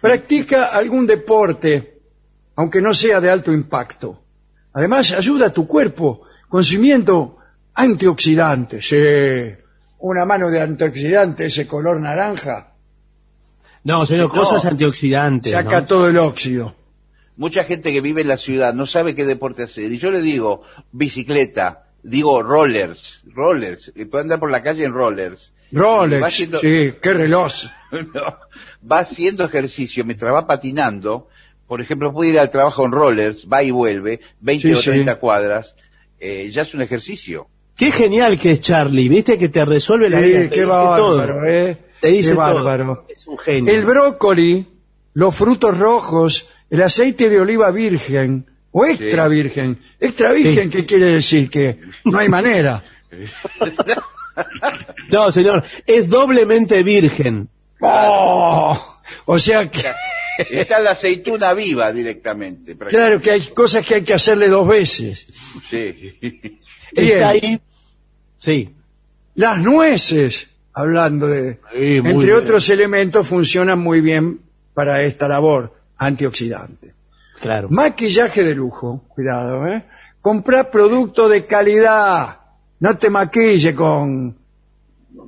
Practica algún deporte, aunque no sea de alto impacto. Además, ayuda a tu cuerpo consumiendo antioxidantes. Sí, una mano de antioxidante, ese color naranja, No, señor, cosas antioxidantes. saca ¿no? todo el óxido. Mucha gente que vive en la ciudad no sabe qué deporte hacer. Y yo le digo, bicicleta, digo rollers, rollers, y puede andar por la calle en rollers. Y va Rolex, haciendo- sí, qué reloj. No, va haciendo ejercicio mientras va patinando. Por ejemplo, puede ir al trabajo en rollers, va y vuelve, 20 Sí, o sí. 30 cuadras. eh, ya es un ejercicio. Qué genial que es Charlie, viste que te resuelve la Sí, vida. te qué dice bárbaro, todo. ¿eh? Te dice qué todo. bárbaro. Es un genio. El brócoli, los frutos rojos, el aceite de oliva virgen o extra Sí. virgen. Extra virgen, ¿qué quiere decir? Que no hay manera. No, señor, es doblemente virgen. ¡Oh! O sea que, Está la aceituna viva directamente. claro que hay cosas que hay que hacerle dos veces. Sí. Está ahí. Sí. Las nueces, hablando de... Sí, entre bien. otros elementos, funcionan muy bien para esta labor antioxidante. Claro. Maquillaje de lujo, cuidado, ¿eh? Comprar producto de calidad. No te maquille con,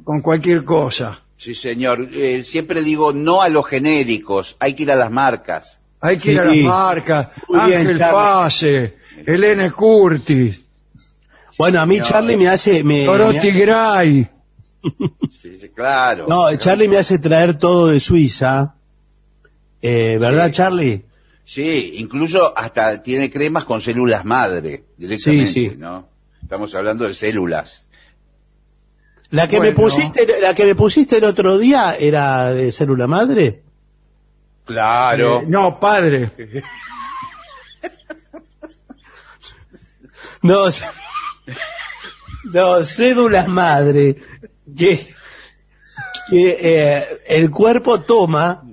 con cualquier cosa. Sí, señor. Eh, siempre digo no a los genéricos, hay que ir a las marcas. Hay que ir a las marcas. Muy Ángel. Pase, Elena Curtis, Bueno, a mí Charlie me hace... Me, Dorothy me- Gray. Sí, sí, claro. no, Charlie me hace traer todo de Suiza. Eh, ¿Verdad, Sí. Charlie? Sí, incluso hasta tiene cremas con células madre directamente, Sí, sí. ¿no? Estamos hablando de células. La que me pusiste, la que me pusiste el otro día era de célula madre. Claro. Eh, no, padre. No, no, cédulas madre que, que eh, el cuerpo toma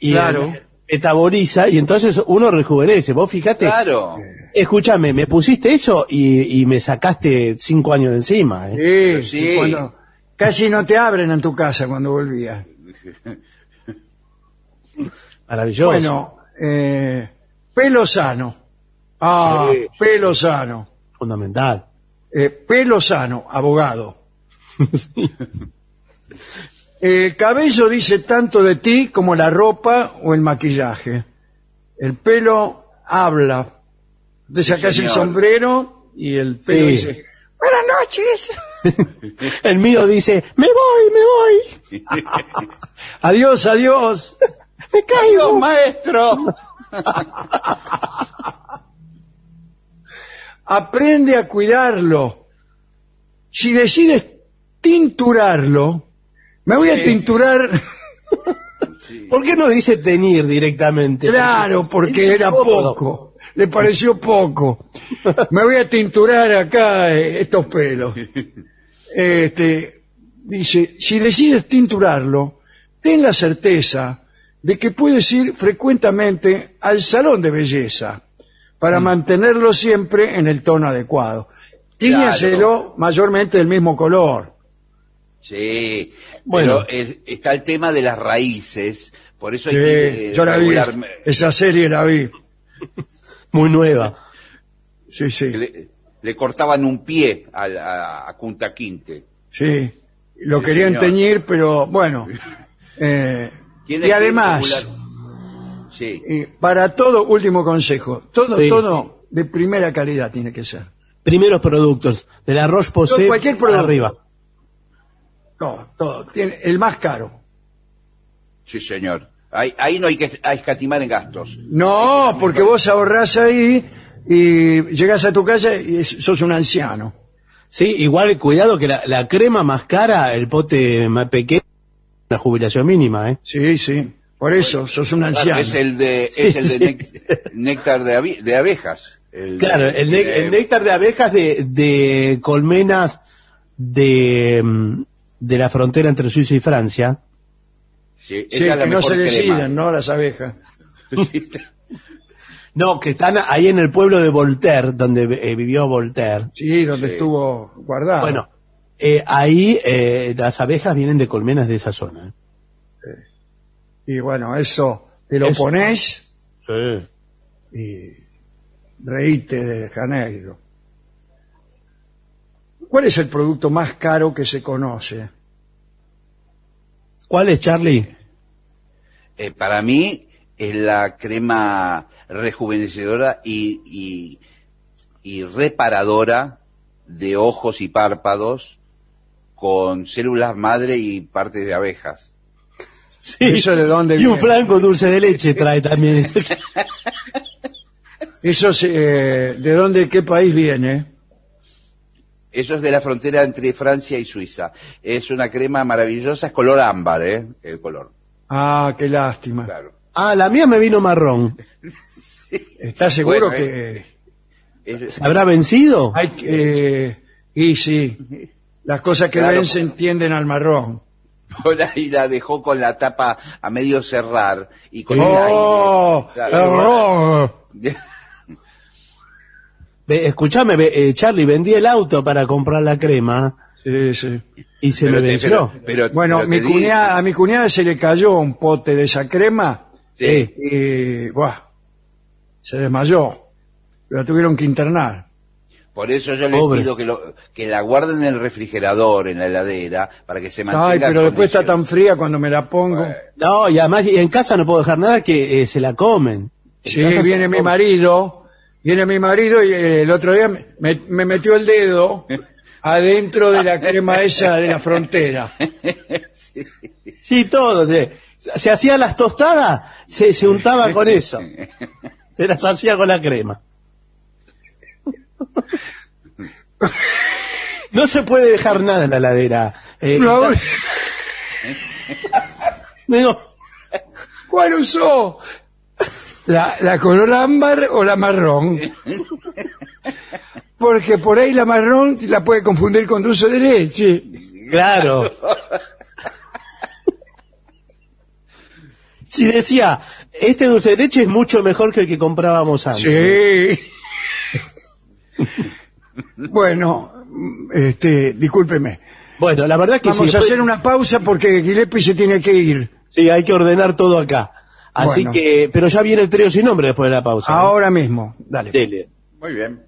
y Claro. metaboliza y entonces uno rejuvenece. Vos fijate, Claro. Escúchame, me pusiste eso y, y me sacaste cinco años de encima. ¿eh? Sí, Sí. cuando- casi no te abren en tu casa cuando volvías. Maravilloso. Bueno, eh, pelo sano. Ah, Sí. pelo sano. Fundamental. Eh, pelo sano, abogado. El cabello dice tanto de ti como la ropa o el maquillaje. El pelo habla. Te sacas el sombrero y el pelo Sí. dice, buenas noches. El mío dice, me voy, me voy. Adiós, adiós. Me ¡Dios, caigo. maestro! Aprende a cuidarlo. Si decides tinturarlo, me voy a Sí. tinturar, ¿Por qué no dice teñir directamente? claro, porque era incómodo. poco. Le pareció poco. Me voy a tinturar acá eh, estos pelos. Este, dice, si decides tinturarlo, ten la certeza de que puedes ir frecuentemente al salón de belleza para Mm. mantenerlo siempre en el tono adecuado. Tíñaselo mayormente del mismo color. Sí, Bueno. bueno, es- está el tema de las raíces, por eso hay que eh, yo la vi, esa serie la vi. Muy nueva. Sí, sí, le, le cortaban un pie a, a, a Kunta Quinte. sí. Lo Sí, querían señor. teñir, pero bueno. eh, y además, Sí, y para todo, último consejo, todo, Sí. todo de primera calidad tiene que ser. Primeros productos. De la Roche-Posay No, cualquier producto. arriba. Todo, todo. Tiene el más caro. sí, señor. Ahí, ahí no hay que a escatimar en gastos. No, porque vos ahorrás ahí y llegás a tu casa y sos un anciano. Sí, igual cuidado que la, la crema más cara, el pote más pequeño, la jubilación mínima, ¿eh? Sí, sí. Por eso, sos un anciano. Es el de, es el de Sí. nec- néctar de, abejas. El de- Claro, el, de- el néctar de abejas de, de colmenas de, mm, de la frontera entre Suiza y Francia. Sí, que no se decidan, ¿no? Las abejas. No, que están ahí en el pueblo de Voltaire, donde eh, vivió Voltaire. Sí, donde Sí. estuvo guardado. Bueno, eh, ahí eh, las abejas vienen de colmenas de esa zona. Y bueno, eso te lo Eso. pones Sí. y reíte de Janeiro. ¿Cuál es el producto más caro que se conoce? ¿Cuál es, Charlie? Eh, para mí es la crema rejuvenecedora y, y, y reparadora de ojos y párpados con células madre y partes de abejas. Sí. ¿Eso de dónde Y un franco dulce de leche trae también. ¿Eso se- eh, de dónde, qué país viene? Eso es de la frontera entre Francia y Suiza. Es una crema maravillosa, es color ámbar, ¿eh? El color, Ah, qué lástima. claro. ah, la mía me vino marrón. ¿Estás seguro Bueno, que Es- ¿Se habrá vencido? hay que... eh, y sí, las cosas que Claro. ven se entienden al marrón. por ahí la dejó con la tapa a medio cerrar y con el ¡Oh! aire. Claro. Ve, Escuchame, ve, eh, Charlie, vendí el auto para comprar la crema Sí, sí. y se Pero me te- venció. pero- pero- Bueno, pero mi cuñada, a mi cuñada se le cayó un pote de esa crema Sí. y buah, se desmayó. La tuvieron que internar. Por eso yo les Pobre. pido que, lo, que la guarden en el refrigerador, en la heladera, para que se mantenga Ay, pero en después está tan fría cuando me la pongo. No, y además y en casa no puedo dejar nada que eh, se la comen. En Sí, casa se viene la mi comen. marido, viene mi marido y eh, el otro día me, me metió el dedo adentro de la crema esa de la frontera. Sí, todo. de- se hacía las tostadas, se, se untaba con eso. Se las hacía con la crema. No se puede dejar nada en la heladera. Eh, No, digo, ¿Cuál usó? ¿La, ¿La color ámbar o la marrón? Porque por ahí la marrón la puede confundir con dulce de leche. claro. Si decía, este dulce de leche es mucho mejor que el que comprábamos antes. Sí. bueno, este, discúlpeme. Bueno, la verdad que Vamos sí, a después- hacer una pausa porque Gilepi se tiene que ir. Sí, hay que ordenar todo acá. Así que, pero ya viene el trío sin nombre después de la pausa. ¿eh? Ahora mismo. Dale. Dele. Muy bien.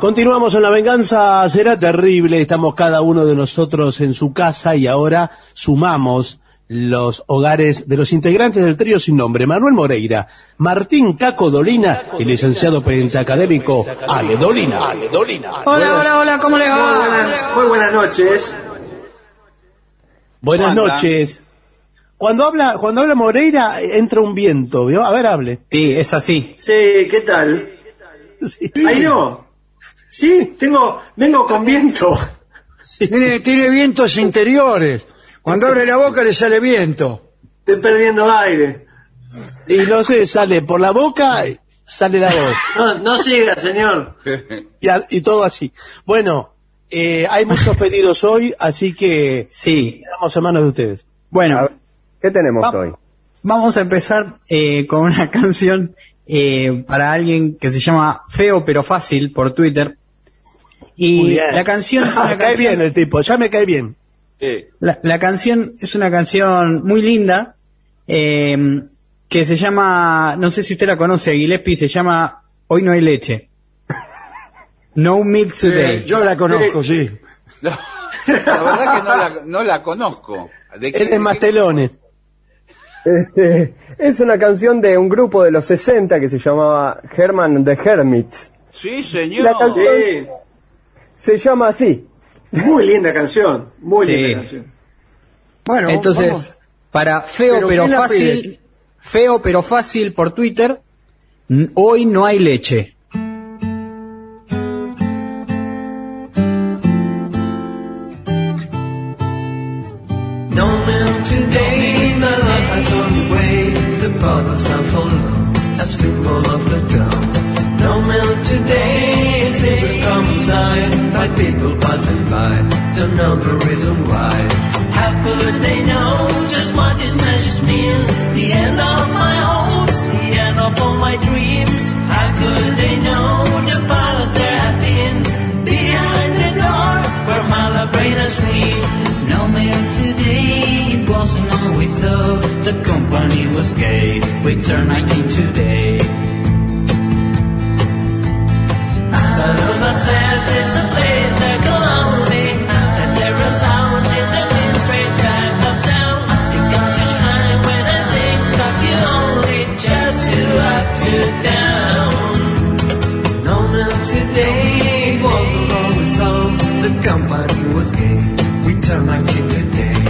Continuamos en la venganza, será terrible, estamos cada uno de nosotros en su casa y ahora sumamos los hogares de los integrantes del trío sin nombre. Manuel Moreira, Martín Caco Dolina y licenciado pentacadémico Ale Dolina. Ale Dolina. Hola, hola, hola, ¿cómo le Muy va? buenas, muy buenas noches. Buenas noches. Cuando habla, cuando habla Moreira entra un viento, ¿vio? A ver, hable. Sí, es así. Sí, ¿qué tal? Sí. Ahí no. Sí, tengo, vengo con viento. Tiene, tiene vientos interiores. Cuando abre la boca le sale viento. Estoy perdiendo aire. Y no sé, sale por la boca, sale la voz. No, no siga, señor. y, a- y todo así. Bueno, eh, hay muchos pedidos hoy, así que Sí. quedamos a manos de ustedes. Bueno, ¿Qué tenemos Va- hoy? vamos a empezar eh, con una canción eh, para alguien que se llama Feo pero Fácil por Twitter. Muy Y bien. la canción es me una cae canción, bien el tipo, ya me cae bien. La, la canción es una canción muy linda eh, que se llama, no sé si usted la conoce, Gillespie, se llama Hoy no hay leche. No milk today. Yo la conozco, sí. No, la verdad que no la, no la conozco. ¿De qué- Él de es Mastelones. Este, es una canción de un grupo de los 60 que se llamaba Herman the Hermits. Sí, señor. La canción Sí, se llama así. Muy linda canción. Muy Sí. linda canción. Bueno, Entonces, vamos. para feo ¿Pero pero, fácil, pide? feo pero fácil por Twitter, hoy no hay leche. No milk today, my love has gone away. The bottles are full, a symbol of the dawn. No milk today, sign by people passing by. Don't know the reason why. How could they know just what this message means? The end of my hopes, the end of all my dreams. How could they know the battles there have been behind the door where my love reigned as queen? No mail today, it wasn't always so. The company was gay, we turned 19 today. Company was gay, we turned 19 today.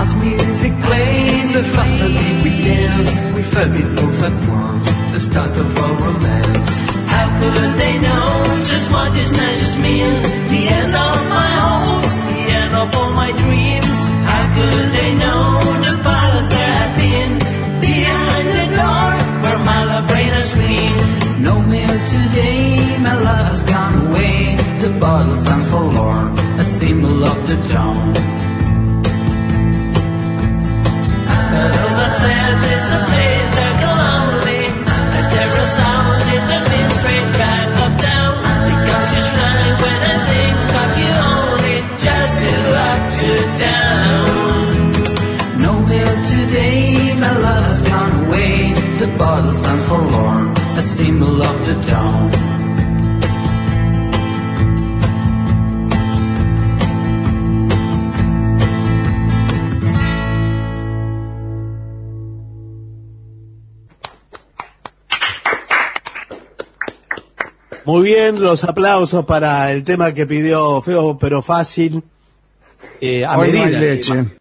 As music played, the faster we dance. We felt it both at once, the start of our romance. How could they know what this means? The end of my hopes, the end of all my dreams. How could they know the battles there had been behind the door where my love reigned as queen? No mail today, my love has gone away. The bottle stands forlorn, a symbol of the dawn. I know that land is a place that away. The bottle stands forlorn, a symbol of the dawn. Muy bien, los aplausos para el tema que pidió Feo pero fácil. Eh, a Hoy no hay medida. leche.